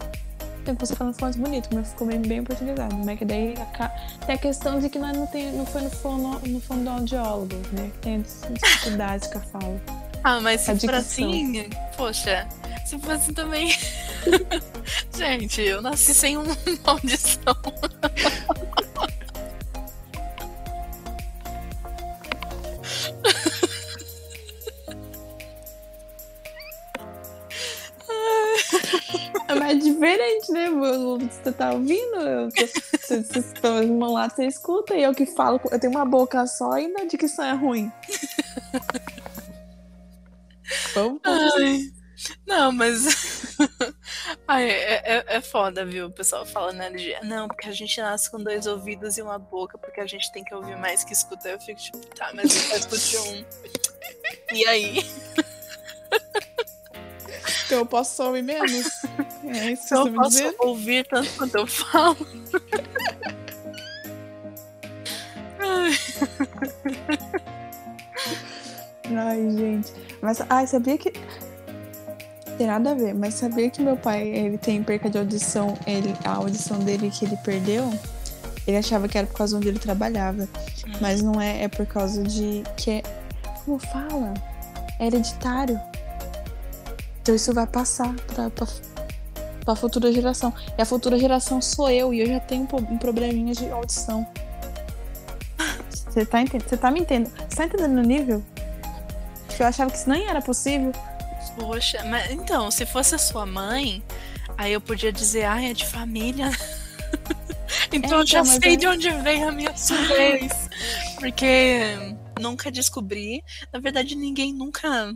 Tem você falando mais bonito, mas ficou bem, bem portuguesado. Mas que daí a tem a questão de que nós não, tem, não foi no, fono, no fonoaudiólogo, né? Que tem as dificuldades que eu falo. Ah, mas se A for assim, poxa, se for assim também. Gente, eu nasci sem uma audição. É mais diferente, né? Você tá ouvindo? Eu tô, você, você, pelo menos do meu lado você escuta e eu que falo. Eu tenho uma boca só e a dicção é ruim. Vamos. Ai, Não, mas Ai, é, é, é foda, viu? O pessoal fala, né? De, não, porque a gente nasce com dois ouvidos e uma boca, porque a gente tem que ouvir mais que escutar. Eu fico tipo, tá, mas eu só escute um. E aí? Então eu posso só ouvir menos? É isso que eu você me posso ouvir tanto quanto eu falo. Ai, gente. Mas, ai, sabia que. Tem nada a ver, mas sabia que meu pai, ele tem perca de audição, ele, a audição dele que ele perdeu, ele achava que era por causa onde ele trabalhava. Mas não é, é por causa de. que é. Como fala? É hereditário. Então isso vai passar pra, pra, pra futura geração. E a futura geração sou eu, e eu já tenho um pro- probleminha de audição. Você tá, entendendo? Você tá me entendendo? Você tá entendendo o nível? Que eu achava que isso nem era possível. Poxa, mas então, se fosse a sua mãe, aí eu podia dizer, ah, é de família. então É, eu já então, sei é- de onde vem a minha surdez. Porque nunca descobri. Na verdade, ninguém nunca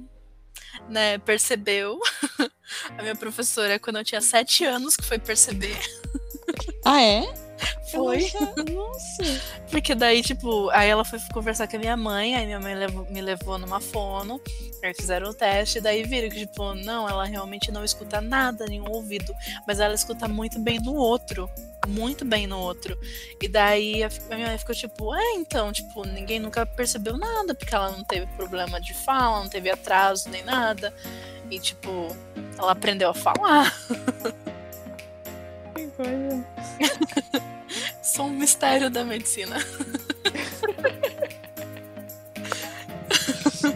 né, percebeu. A minha professora, quando eu tinha sete anos, que foi perceber. Ah, é? Foi. Nossa. Porque daí, tipo, aí ela foi conversar com a minha mãe, aí minha mãe levou- me levou numa fono, aí fizeram o teste, e daí viram que, tipo, não, ela realmente não escuta nada em um ouvido, mas ela escuta muito bem no outro. Muito bem no outro. E daí a minha mãe ficou tipo, é, então, tipo, ninguém nunca percebeu nada, porque ela não teve problema de fala, não teve atraso nem nada. E, tipo, ela aprendeu a falar. Que coisa. Sou um mistério da medicina.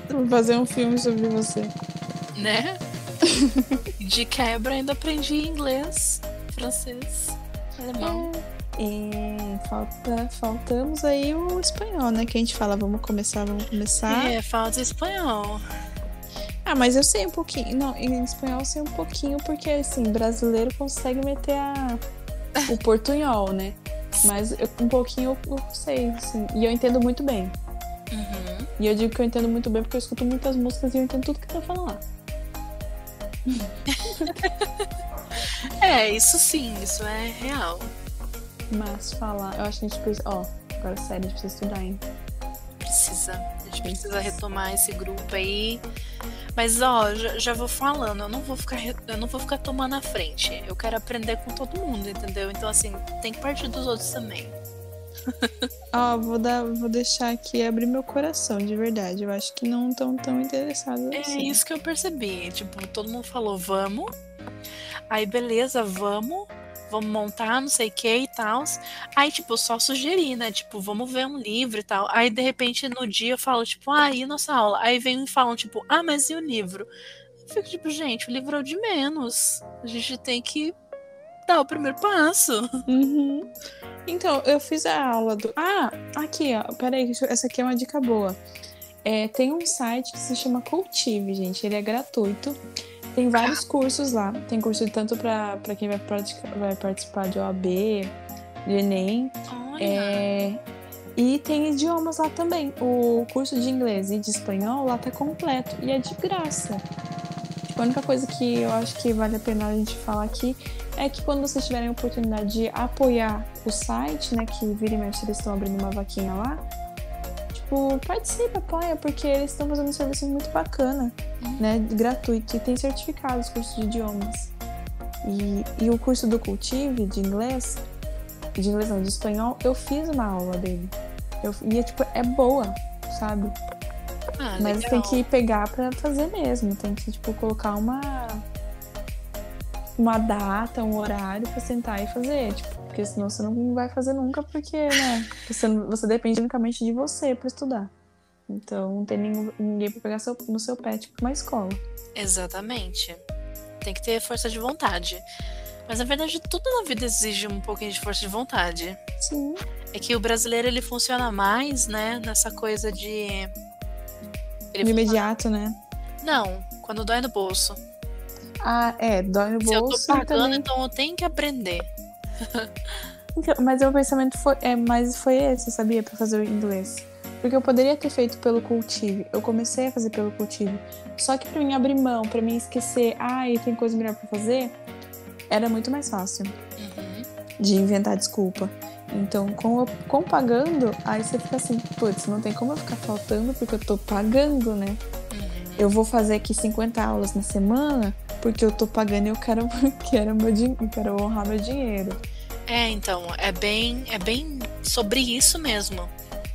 Vou fazer um filme sobre você. né? De quebra ainda aprendi inglês, francês, alemão. E falta, faltamos aí o espanhol, né? Que a gente fala, vamos começar, vamos começar. É, falta espanhol. Ah, mas eu sei um pouquinho. Não, em espanhol eu sei um pouquinho, porque assim, brasileiro consegue meter a, o portunhol, né? Mas eu- um pouquinho eu, eu sei, assim. E eu entendo muito bem. Uhum. E eu digo que eu entendo muito bem porque eu escuto muitas músicas e eu entendo tudo que tá falando lá. É, isso sim, isso é real. Mas falar, eu acho que a gente precisa. Ó, agora sério, a gente precisa estudar, hein? Precisa. A gente precisa retomar esse grupo aí. Mas ó, já, já vou falando, eu não vou ficar eu não vou ficar tomando a frente. Eu quero aprender com todo mundo, entendeu? Então assim, tem que partir dos outros também. Ó, vou, dar, vou deixar aqui abrir meu coração, de verdade. Eu acho que não estão tão interessados É assim. isso que eu percebi. Tipo, todo mundo falou, vamos. Aí, beleza, vamos. Vamos montar, não sei o que e tal. Aí, tipo, eu só sugeri, né? Tipo, vamos ver um livro e tal. Aí, de repente, no dia eu falo, tipo, ah, nossa aula? Aí vem e falam, tipo, ah, mas e o livro? Eu fico, tipo, gente, o livro é o de menos. A gente tem que dar o primeiro passo. Uhum. Então, eu fiz a aula do. Ah, aqui, ó. Peraí, essa aqui é uma dica boa. É, tem um site que se chama Cultive, gente. Ele é gratuito. Tem vários cursos lá. Tem curso tanto para quem vai, praticar, vai participar de OAB, de Enem. É, e tem idiomas lá também. O curso de inglês e de espanhol lá tá completo e é de graça. Tipo, a única coisa que eu acho que vale a pena a gente falar aqui é que quando vocês tiverem a oportunidade de apoiar o site, né, que vira e mexe eles estão abrindo uma vaquinha lá, tipo, participa, apoia, porque eles estão fazendo um serviço muito bacana, né, gratuito e tem certificados cursos de idiomas. E, e o curso do Cultive de inglês de inglês não, de espanhol, eu fiz uma aula dele. Eu, e é, tipo, é boa, sabe? Ah, Mas legal. tem que pegar pra fazer mesmo. Tem que, tipo, colocar uma. Uma data, um horário pra sentar e fazer. Tipo, porque senão você não vai fazer nunca, porque, né? Você, você depende unicamente de você pra estudar. Então não tem ninguém, ninguém pra pegar seu- no seu pé, tipo, uma escola. Exatamente. Tem que ter força de vontade. Mas na verdade, tudo na vida exige um pouquinho de força de vontade. Sim. É que o brasileiro ele funciona mais, né, nessa coisa de. Ele De funciona- imediato, né? Não, quando dói no bolso. Ah, é, dói no Se eu tô bolso pagando, também. então eu tenho que aprender. Então, mas o pensamento foi, é, mas foi esse, sabia? Pra fazer o inglês. Porque eu poderia ter feito pelo Cultive. Eu comecei a fazer pelo Cultive. Só que pra mim abrir mão, pra mim esquecer, ah, e tem coisa melhor pra fazer, era muito mais fácil Uhum. de inventar desculpa. Então, com, com pagando, aí você fica assim, putz, não tem como eu ficar faltando porque eu tô pagando, né? Eu vou fazer aqui 50 aulas na semana porque eu tô pagando e eu quero, quero, meu, din- eu quero honrar meu dinheiro. É, então, é bem, é bem sobre isso mesmo.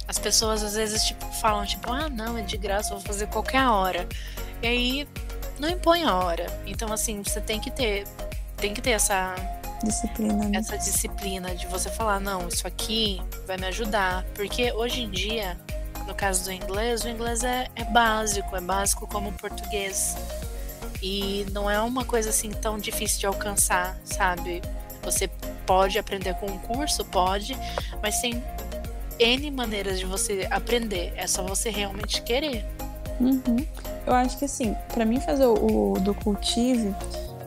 As pessoas às vezes tipo, falam, tipo, ah, não, é de graça, eu vou fazer qualquer hora. E aí não impõe a hora. Então, assim, você tem que ter, tem que ter essa, Disciplina, né? essa disciplina de você falar, não, isso aqui vai me ajudar. Porque hoje em dia, no caso do inglês, o inglês é, é básico, é básico como o português. E não é uma coisa assim tão difícil de alcançar, sabe? Você pode aprender com um curso, pode, mas tem N maneiras de você aprender. É só você realmente querer. Uhum. Eu acho que assim, pra mim fazer o, o do cultive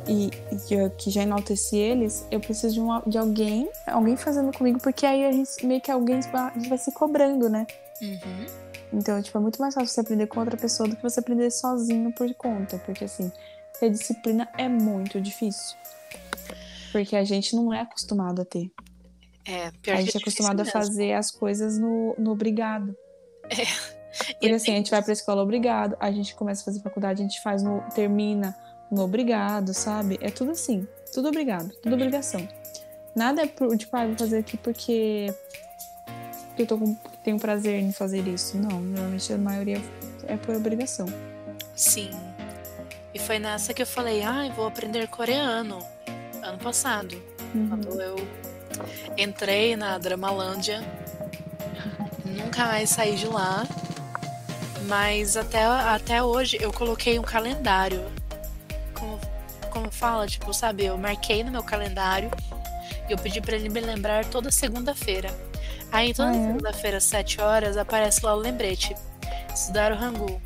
e, e que, já enalteci eles, eu preciso de, um, de alguém, alguém fazendo comigo, porque aí a gente meio que alguém vai se cobrando, né? Uhum. Então, tipo, é muito mais fácil você aprender com outra pessoa do que você aprender sozinho por conta. Porque, assim, ter disciplina é muito difícil. Porque a gente não é acostumado a ter. É, pior A que gente é acostumado a mesmo. fazer as coisas no, no obrigado. E Porque, assim, a gente vai pra escola obrigado, a gente começa a fazer faculdade, a gente faz no. termina no obrigado, sabe? É tudo assim. Tudo obrigado, tudo obrigação. Nada é por, tipo, ah, vou fazer aqui porque. porque eu tô com, tenho prazer em fazer isso. Não, normalmente a maioria é por obrigação. Sim. E foi nessa que eu falei, ah, eu vou aprender coreano. Ano passado. Uhum. Quando eu entrei na Dramalândia. Nunca mais saí de lá. Mas até, até hoje eu coloquei um calendário. Como, como fala, tipo, sabe? Eu marquei no meu calendário e eu pedi pra ele me lembrar toda segunda-feira. Aí toda é? segunda-feira, às 7 horas, aparece lá o lembrete. Estudar o Hangul.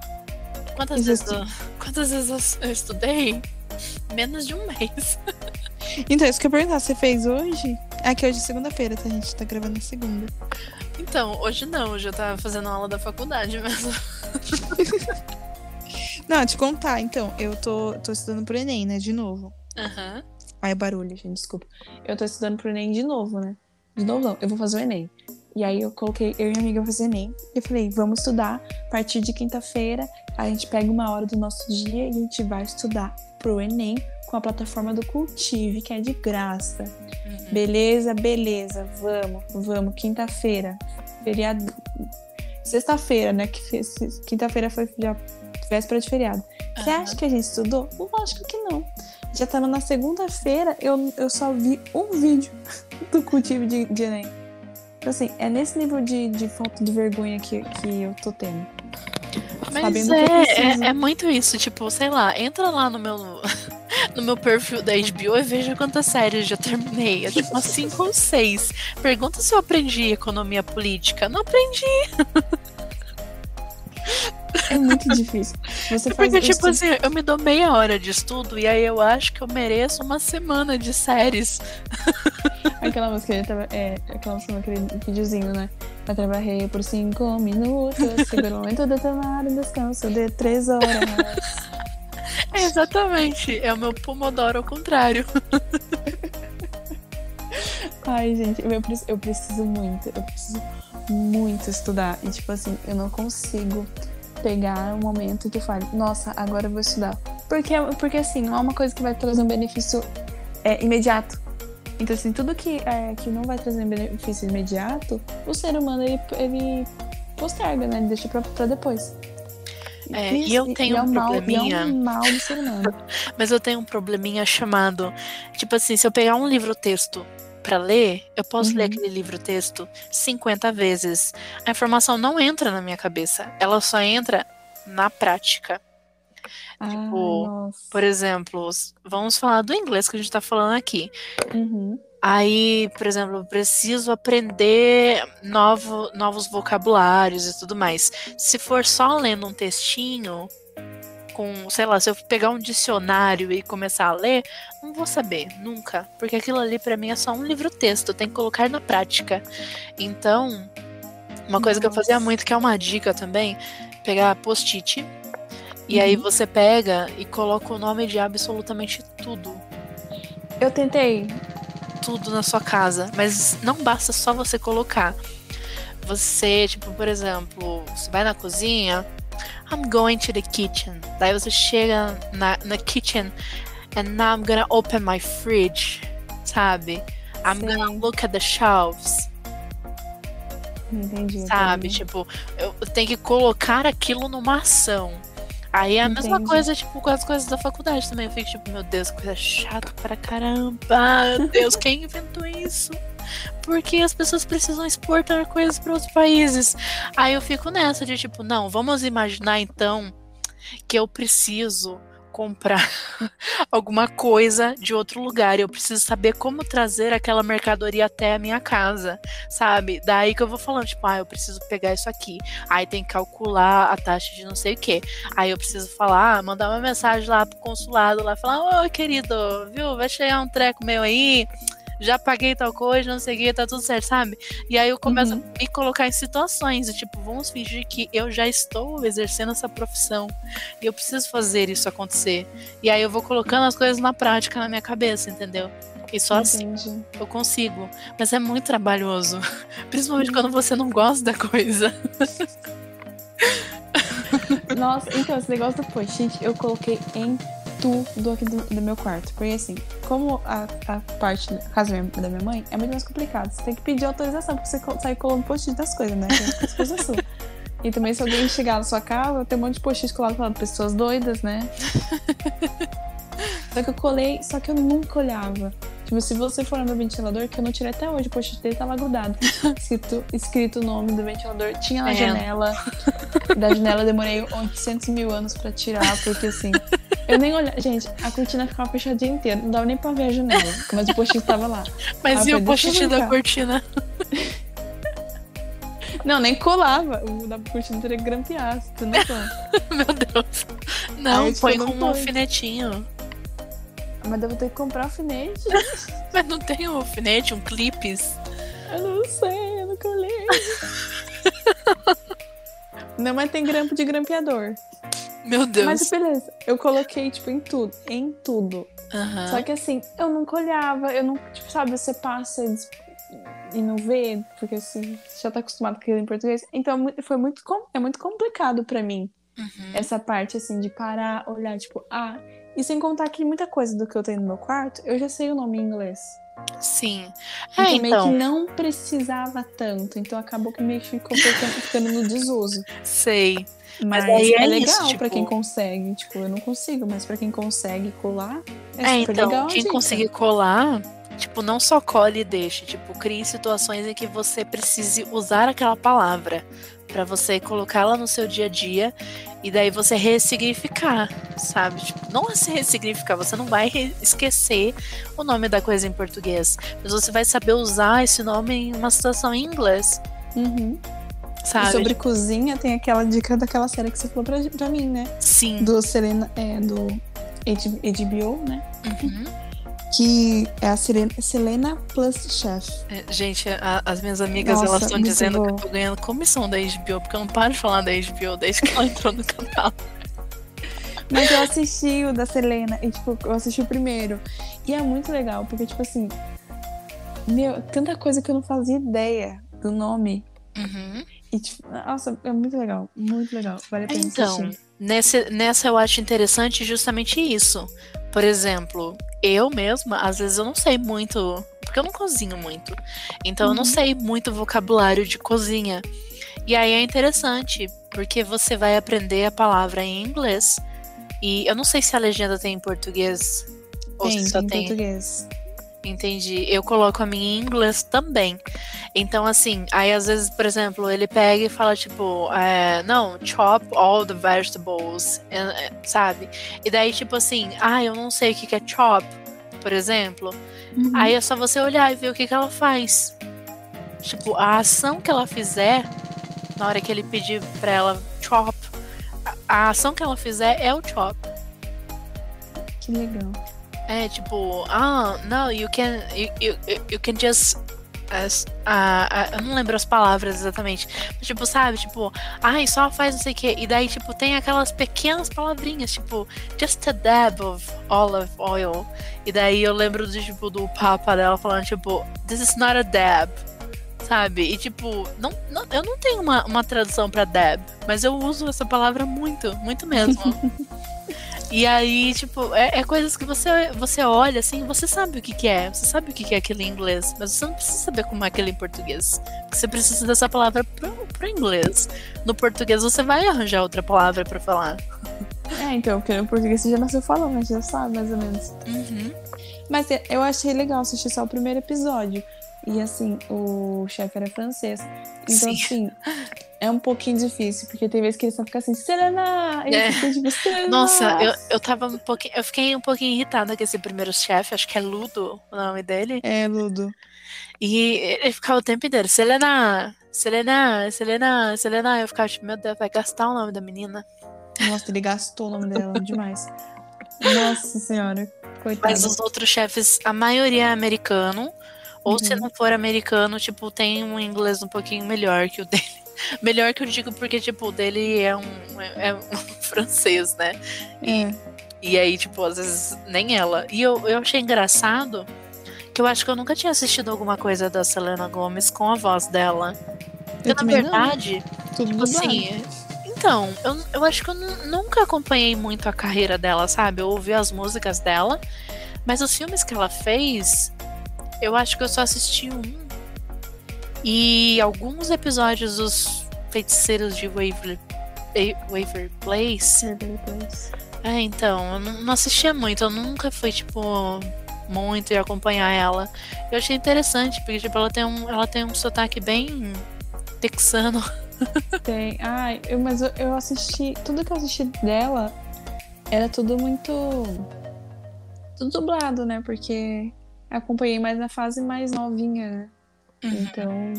Quantas vezes, eu, quantas vezes eu estudei? Menos de um mês. Então, isso que eu perguntar, você fez hoje? É que hoje é segunda-feira, tá? A gente tá gravando na segunda. Então, hoje não, hoje eu tava fazendo aula da faculdade mesmo. Não, te contar, então, eu tô, tô estudando pro Enem, né? De novo. Aham. Ai, barulho, gente, desculpa. Eu tô estudando pro Enem de novo, né? De novo não, eu vou fazer o Enem. E aí eu coloquei, eu e minha amiga fazer o Enem. E eu falei, vamos estudar. A partir de quinta-feira, a gente pega uma hora do nosso dia e a gente vai estudar pro Enem com a plataforma do Cultive, que é de graça. Uhum. Beleza, beleza, vamos, vamos. Quinta-feira, feriado. Sexta-feira, né? Que quinta-feira foi já véspera de feriado. Você Aham. acha que a gente estudou? Lógico que não. Já tava na segunda-feira, eu, eu só vi um vídeo do cultivo de, de Enem. Então, assim, é nesse nível de, de falta de vergonha que, que eu tô tendo. Mas eu é, é, é muito isso, tipo, sei lá, entra lá no meu, no meu perfil da HBO e veja quantas séries já terminei. É tipo umas 5 ou 6. Pergunta se eu aprendi economia política. Não aprendi. É muito difícil. Você faz Porque, tipo assim, eu me dou meia hora de estudo e aí eu acho que eu mereço uma semana de séries. Aquela música, é, aquela música naquele videozinho, né? Eu trabalhei por cinco minutos, segura o momento de tomar um descanso de três horas. É, exatamente. É o meu Pomodoro ao contrário. Ai, gente, eu, eu preciso muito, eu preciso muito estudar. E, tipo assim, eu não consigo pegar um momento que fale, nossa, agora eu vou estudar. Porque, porque assim, não é uma coisa que vai trazer um benefício é, imediato. Então, assim, tudo que, é, que não vai trazer um benefício imediato, o ser humano, ele, ele posterga, né? Ele deixa pra, pra depois. É, e eu tenho é um mal, e probleminha. é um mal do ser humano. Mas eu tenho um probleminha chamado. Tipo assim, se eu pegar um livro-texto pra ler, eu posso ler Uhum. aquele livro-texto 50 vezes. A informação não entra na minha cabeça. Ela só entra na prática. Ai, Tipo, nossa. Por exemplo, vamos falar do inglês que a gente tá falando aqui. Uhum. Aí, por exemplo, eu preciso aprender novo, novos vocabulários e tudo mais. Se for só lendo um textinho, com, sei lá, se eu pegar um dicionário e começar a ler, não vou saber, nunca. Porque aquilo ali pra mim é só um livro-texto, eu tenho que colocar na prática. Então, Uma coisa que eu fazia Nossa. muito, que é uma dica também, pegar post-it. E aí Uhum. você pega e coloca o nome de absolutamente tudo. Eu tentei. Tudo na sua casa. Mas não basta só você colocar. Você, tipo, por exemplo, você vai na cozinha. I'm going to the kitchen. Daí você chega na, na kitchen. And now I'm gonna open my fridge. Sabe? I'm gonna Sei. look at the shelves. Entendi. Sabe? entendi. Tipo, eu tenho que colocar aquilo numa ação. Aí é a mesma Entendi. coisa, tipo, com as coisas da faculdade também. Eu fico tipo, meu Deus, que coisa chata pra caramba. Meu Deus, quem inventou isso? Porque as pessoas precisam exportar coisas para outros países. Aí eu fico nessa de tipo, não, vamos imaginar então que eu preciso comprar alguma coisa de outro lugar. Eu preciso saber como trazer aquela mercadoria até a minha casa, sabe? Daí que eu vou falando, tipo, ah, eu preciso pegar isso aqui. Aí tem que calcular a taxa de não sei o quê. Aí eu preciso falar, ah, mandar uma mensagem lá pro consulado lá, falar, ô querido, viu, vai chegar um treco meu aí. Já paguei tal coisa, não sei o que, tá tudo certo, sabe? E aí eu começo Uhum. a me colocar em situações, tipo, vamos fingir que eu já estou exercendo essa profissão e eu preciso fazer isso acontecer. E aí eu vou colocando as coisas na prática na minha cabeça, entendeu? E só assim Entendi. eu consigo. Mas é muito trabalhoso. Principalmente quando você não gosta da coisa. Nossa, então, esse negócio do post-it eu coloquei em tudo aqui do, do meu quarto. Porque assim, como a, a parte da casa da minha- da minha mãe é muito mais complicado. Você tem que pedir autorização pra você sair colando post-it das coisas, né? Que é as coisas suas. E também se alguém chegar na sua casa, tem um monte de post-it colado falando pessoas doidas, né? Só que eu colei, só que eu nunca olhava. Tipo, se você for no meu ventilador, que eu não tirei até hoje, o post-it dele tá lá grudado. Escrito, escrito o nome do ventilador, tinha na É. janela. Da janela eu demorei 800 mil anos pra tirar, porque assim. Eu nem olhava. Gente, a cortina ficava fechada o dia inteiro, não dava nem pra ver a janela. Mas o post-it tava lá. Mas Ah, e o post-it da cortina? Não, nem colava. O da cortina teria que grampear, tem noção. Meu Deus. Não, Aí, tipo, põe não com um alfinetinho. Mas eu vou ter que comprar alfinete. Mas não tem um alfinete, um clipes? Eu não sei, eu não colei. Não, mas tem grampo de grampeador. Meu Deus. Mas beleza, eu coloquei, tipo, em tudo. Em tudo. Aham. Só que assim, eu nunca olhava, eu não, tipo, sabe, você passa e, não vê, porque assim, você já tá acostumado com aquilo em português. Então é foi muito, é muito complicado pra mim, Uhum. essa parte assim, de parar, olhar, tipo, ah. E sem contar que muita coisa do que eu tenho no meu quarto, eu já sei o nome em inglês. Sim. Então É, meio que então, não precisava tanto. Então acabou que meio que ficou ficando- no desuso. sei. Mas, aí é, é legal isso, pra tipo- quem consegue. Tipo, eu não consigo, mas pra quem consegue colar, é, É, super então, legal. quem conseguir colar, tipo, não só cole e deixe, tipo, crie situações em que você precise usar aquela palavra pra você colocá-la no seu dia a dia e daí você ressignificar, sabe? Tipo, não se ressignificar, você não vai esquecer o nome da coisa em português, mas você vai saber usar esse nome em uma situação em inglês, Uhum. E sabe? sobre cozinha, tem aquela dica daquela série que você falou pra, pra mim, né? Sim. Do Selena, é, do HBO, né? Uhum. Que é a Selena, Selena Plus Chef. É, Gente, a- as minhas amigas Nossa, elas estão dizendo que eu tô ganhando comissão da HBO, porque eu não paro de falar da HBO desde que ela entrou no canal. Mas eu assisti o da Selena e, tipo, eu assisti o primeiro. E é muito legal, porque, tipo assim, meu, tanta coisa que eu não fazia ideia do nome. Uhum. E, tipo, nossa, é muito legal, muito legal. Vale a pena Então, assistir. nesse, nessa eu acho interessante justamente isso. Por exemplo, eu mesma, às vezes eu não sei muito, porque eu não cozinho muito. Então eu não Uhum. sei muito vocabulário de cozinha. E aí é interessante, porque você vai aprender a palavra em inglês. E eu não sei se a legenda tem em português ou Tem, se só tem em tem. português. Entendi. Eu coloco a minha em inglês também. Então, assim, aí às vezes, por exemplo, ele pega e fala, tipo, é, não, chop all the vegetables, é, é, sabe? E daí, tipo assim, ah, eu não sei o que é chop, por exemplo. Uhum. Aí é só você olhar e ver o que que ela faz. Tipo, a ação que ela fizer, na hora que ele pedir pra ela chop, a ação que ela fizer é o chop. Que legal. É tipo, ah, no, you can you, you, you can just a, a, eu não lembro as palavras exatamente. Mas, tipo, sabe? Tipo, ai, só faz não sei o quê. E daí, tipo, tem aquelas pequenas palavrinhas, tipo, just a dab of olive oil. E daí eu lembro do, tipo, do papa dela falando, tipo, this is not a dab. Sabe? E tipo, não, não, eu não tenho uma, uma tradução pra dab, mas eu uso essa palavra muito, muito mesmo. E aí, tipo, é, é, coisas que você, você olha assim, você sabe o que, que é, você sabe o que, que é aquele em inglês, mas você não precisa saber como é aquele em português. Porque você precisa dessa palavra pro, pro inglês. No português você vai arranjar outra palavra para falar. É, então, porque no português você já nasceu falando, já sabe mais ou menos. Uhum. Mas eu achei legal assistir só o primeiro episódio. E assim, o chefe era francês. Então, Sim. assim, é um pouquinho difícil, porque tem vezes que ele só fica assim, Serena! E é. tipo! Nossa, eu, eu tava um pouquinho. Eu fiquei um pouquinho irritada com esse primeiro chefe, acho que é Ludo o nome dele. É, Ludo. E ele ficava o tempo inteiro, Selena, Selena, Selena, Selena. Eu ficava tipo, meu Deus, vai gastar o nome da menina. Nossa, ele gastou o nome dela demais. Nossa senhora, coitado. Mas os outros chefes, a maioria é americano. Ou uhum. se não for americano, tipo, tem um inglês um pouquinho melhor que o dele. Melhor que eu digo, porque, tipo, o dele é um, é um francês, né? E, é. e aí, tipo, às vezes nem ela. E eu, eu achei engraçado que eu acho que eu nunca tinha assistido alguma coisa da Selena Gomes com a voz dela. Porque, na verdade, tipo assim. Então, eu, eu acho que eu nunca acompanhei muito a carreira dela, sabe? Eu ouvi as músicas dela, mas os filmes que ela fez, eu acho que eu só assisti um e alguns episódios dos Feiticeiros de Waverly, Waver Place. Waverly Place. É, então, eu não assistia muito, eu nunca fui, tipo, muito e acompanhar ela. Eu achei interessante, porque, tipo, ela tem um, ela tem um sotaque bem texano. Tem. Ai, eu, mas eu, eu assisti. Tudo que eu assisti dela era tudo muito. Tudo dublado, né? Porque acompanhei mais na fase mais novinha, né? Uhum. Então,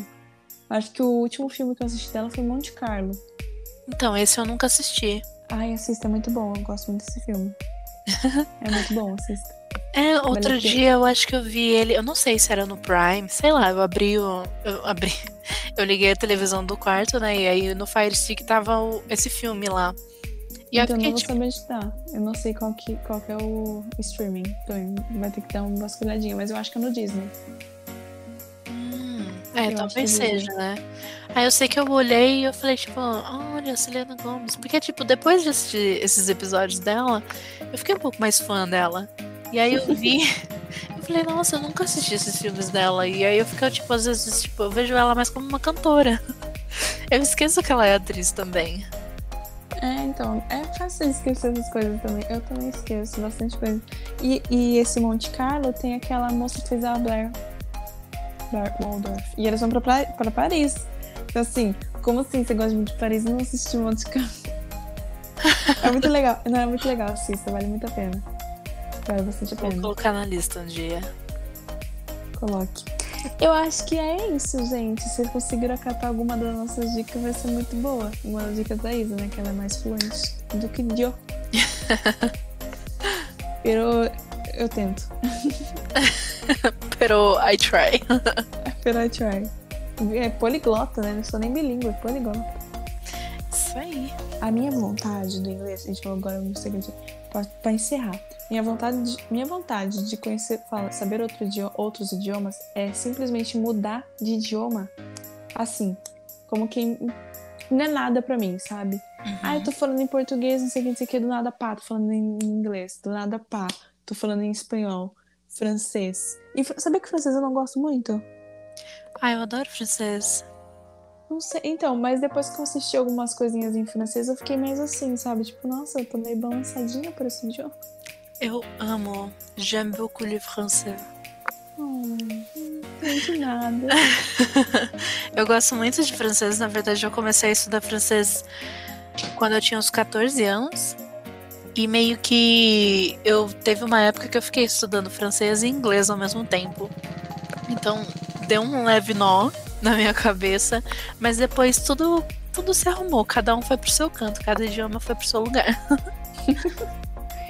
acho que o último filme que eu assisti dela foi Monte Carlo. Então, esse eu nunca assisti. Ai, assista, é muito bom. Eu gosto muito desse filme. é muito bom, assista. É, outro dia eu acho que eu vi ele, eu não sei se era no Prime, sei lá, eu abri o. Eu abri. Eu liguei a televisão do quarto, né? E aí no Fire Stick tava o, esse filme lá. E então eu não vou tipo... saber onde tá. Eu não sei qual que, qual que é o streaming. Então vai ter que dar uma vasculhadinha, mas eu acho que é no Disney. É, eu talvez seja, né? Aí eu sei que eu olhei e eu falei, tipo, olha, Selena Gomes. Porque, tipo, depois de assistir esses episódios dela, eu fiquei um pouco mais fã dela. E aí eu vi. eu falei, nossa, eu nunca assisti esses filmes dela. E aí eu fico, tipo, às vezes, tipo, eu vejo ela mais como uma cantora. eu esqueço que ela é atriz também. É, então, é fácil esquecer essas coisas também. Eu também esqueço bastante coisa. E, e esse Monte Carlo tem aquela moça que fez a Blair Waldorf. E eles vão pra, pra, pra Paris. Então, assim, como assim você gosta muito de Paris e não assistiu Monte Carlo? é muito legal. Não, é muito legal, assista, vale muito a pena. Vale bastante a pena. Vou colocar na lista um dia. Coloque. Eu acho que é isso, gente. Se conseguiram acatar alguma das nossas dicas, vai ser muito boa. Uma das dicas da Isa, né? Que ela é mais fluente do que eu. eu, eu tento. Pero I try. Pero I try. É poliglota, né? Não sou nem bilíngue, é poliglota. Isso aí. A minha vontade do inglês, a gente falou agora um segredo pra, pra encerrar. Minha vontade, de, minha vontade de conhecer, fala, saber outro, outros idiomas é simplesmente mudar de idioma. Assim, como que não é nada pra mim, sabe? Uhum. Ah, eu tô falando em português, não sei o que, não sei o que, do nada pá, tô falando em inglês, do nada pá, tô falando em espanhol francês. E saber que francês eu não gosto muito? Ah, eu adoro francês. Não sei. Então, mas depois que eu assisti algumas coisinhas em francês, eu fiquei mais assim, sabe? Tipo, nossa, eu tô meio balançadinha por esse idioma. Eu amo. J'aime beaucoup le français. Não de nada. eu gosto muito de francês. Na verdade, eu comecei a estudar francês quando eu tinha uns 14 anos. E meio que eu teve uma época que eu fiquei estudando francês e inglês ao mesmo tempo. Então deu um leve nó na minha cabeça, mas depois tudo tudo se arrumou, cada um foi pro seu canto, cada idioma foi pro seu lugar.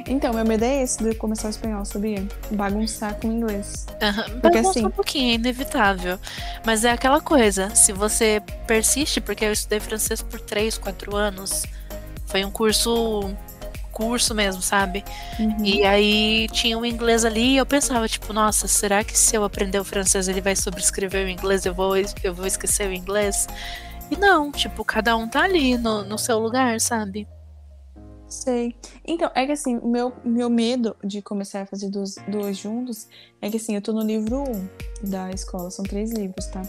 Então, meu medo é esse de começar o espanhol, sabia? Bagunçar com o inglês. Uhum. Porque Bagunça assim- um pouquinho, é inevitável. Mas é aquela coisa, se você persiste, porque eu estudei francês por 3, 4 anos, foi um curso curso mesmo, sabe? Uhum. E aí tinha o inglês ali e eu pensava, tipo, nossa, será que se eu aprender o francês ele vai sobrescrever o inglês, eu vou, eu vou esquecer o inglês? E não, tipo, cada um tá ali no, no seu lugar, sabe? Sei. Então, é que assim, meu, meu medo de começar a fazer dois, dois juntos é que assim, eu tô no livro 1 da escola, são três livros, tá?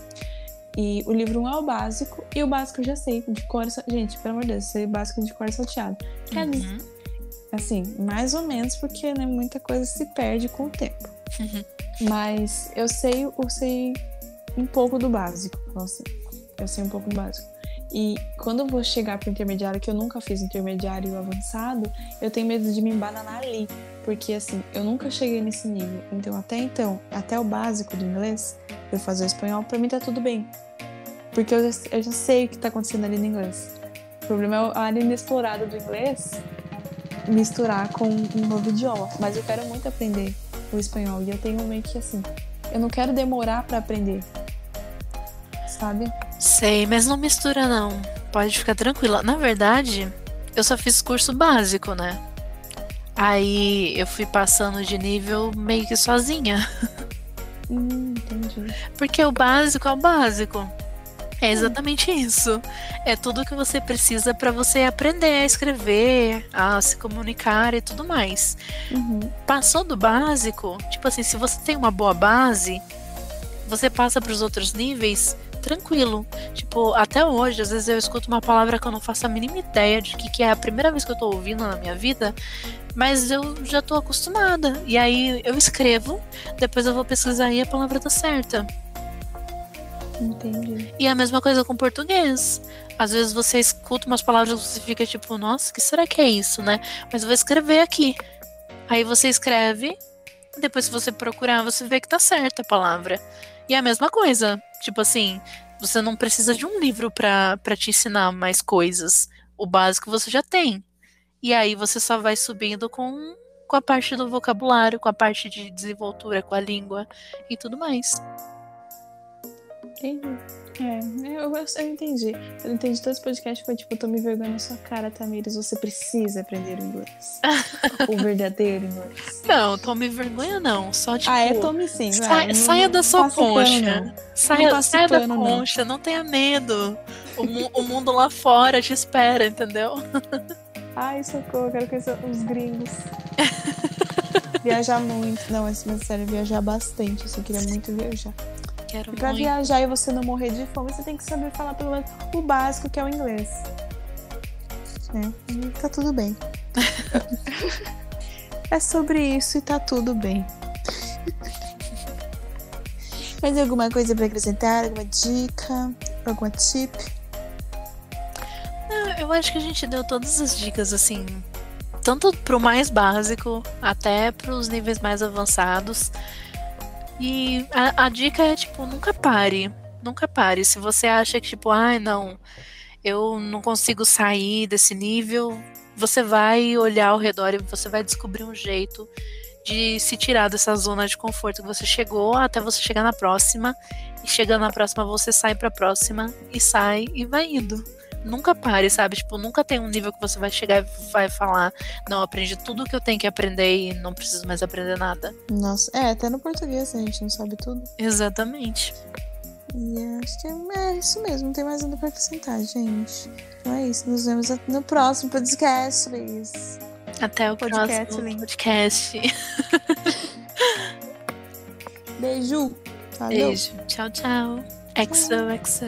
E o livro 1 é o básico, e o básico eu já sei, de cor Gente, pelo amor de Deus, eu sei básico de cor salteado. Quer dizer, Uhum. Assim, mais ou menos, porque né, muita coisa se perde com o tempo. Uhum. Mas eu sei, eu sei um pouco do básico, então, assim, eu sei um pouco do básico. E quando eu vou chegar pro intermediário, que eu nunca fiz intermediário o avançado, eu tenho medo de me embananar ali. Porque assim, eu nunca cheguei nesse nível. Então, até então, até o básico do inglês, eu fazer o espanhol, pra mim tá tudo bem. Porque eu já, eu já sei o que tá acontecendo ali no inglês. O problema é a área inexplorada do inglês misturar com um novo idioma. Mas eu quero muito aprender o espanhol. E eu tenho meio que assim, eu não quero demorar pra aprender. Sabe? Sei, mas não mistura não. Pode ficar tranquila. Na verdade, eu só fiz curso básico, né? Aí eu fui passando de nível meio que sozinha. Hum, entendi. Porque o básico é o básico. É exatamente isso. É tudo que você precisa para você aprender a escrever, a se comunicar e tudo mais. Uhum. Passou do básico, tipo assim, se você tem uma boa base, você passa para os outros níveis tranquilo. Tipo, até hoje, às vezes eu escuto uma palavra que eu não faço a mínima ideia de que, que é a primeira vez que eu tô ouvindo na minha vida, mas eu já tô acostumada. E aí eu escrevo, depois eu vou pesquisar e a palavra tá certa. Entendi. E a mesma coisa com português. Às vezes você escuta umas palavras e você fica tipo, nossa, que será que é isso, né? Mas eu vou escrever aqui. Aí você escreve, depois se você procurar, você vê que tá certa a palavra. E é a mesma coisa. Tipo assim, você não precisa de um livro pra te ensinar mais coisas. O básico você já tem. E aí você só vai subindo com, com a parte do vocabulário, com a parte de desenvoltura com a língua e tudo mais. Entendi. É, eu, eu, eu entendi. Eu entendi todo esse podcast foi tipo, eu tô me vergonhando na sua cara, Tamires. Você precisa aprender o inglês. o verdadeiro inglês. Não, tome vergonha não. Só tipo. ah, é, tome sim. vai. Sa- Não- saia da sua pano, concha. não. Saia, saia da pano, não. concha, não. tenha medo. O, mu- o mundo lá fora te espera, entendeu? Ai, socorro, eu quero conhecer os gringos. viajar muito. Não, mas, mas sério, viajar bastante. Assim, eu queria muito viajar. Quero pra muito. viajar e você não morrer de fome, você tem que saber falar pelo menos o básico, que é o inglês. Né? E tá tudo bem. é sobre isso e tá tudo bem. Mais alguma coisa pra acrescentar? Alguma dica? Alguma tip? Ah, Eu acho que a gente deu todas as dicas, assim. Tanto pro mais básico, até pros níveis mais avançados. E a, a dica é, tipo, nunca pare. Nunca pare. Se você acha que, tipo, ai, não, eu não consigo sair desse nível, você vai olhar ao redor e você vai descobrir um jeito de se tirar dessa zona de conforto que você chegou até você chegar na próxima. E chegando na próxima, você sai pra próxima e sai e vai indo. Nunca pare, sabe? Tipo, nunca tem um nível que você vai chegar e vai falar: Não, aprendi tudo que eu tenho que aprender e não preciso mais aprender nada. Nossa, é, até no português a gente não sabe tudo. Exatamente. E acho que é isso mesmo, não tem mais nada pra acrescentar, gente. Então é isso, nos vemos no próximo podcast, Liz. Até o Podcast, próximo podcast. Beijo. Valeu. Beijo. Tchau, tchau. XOXO.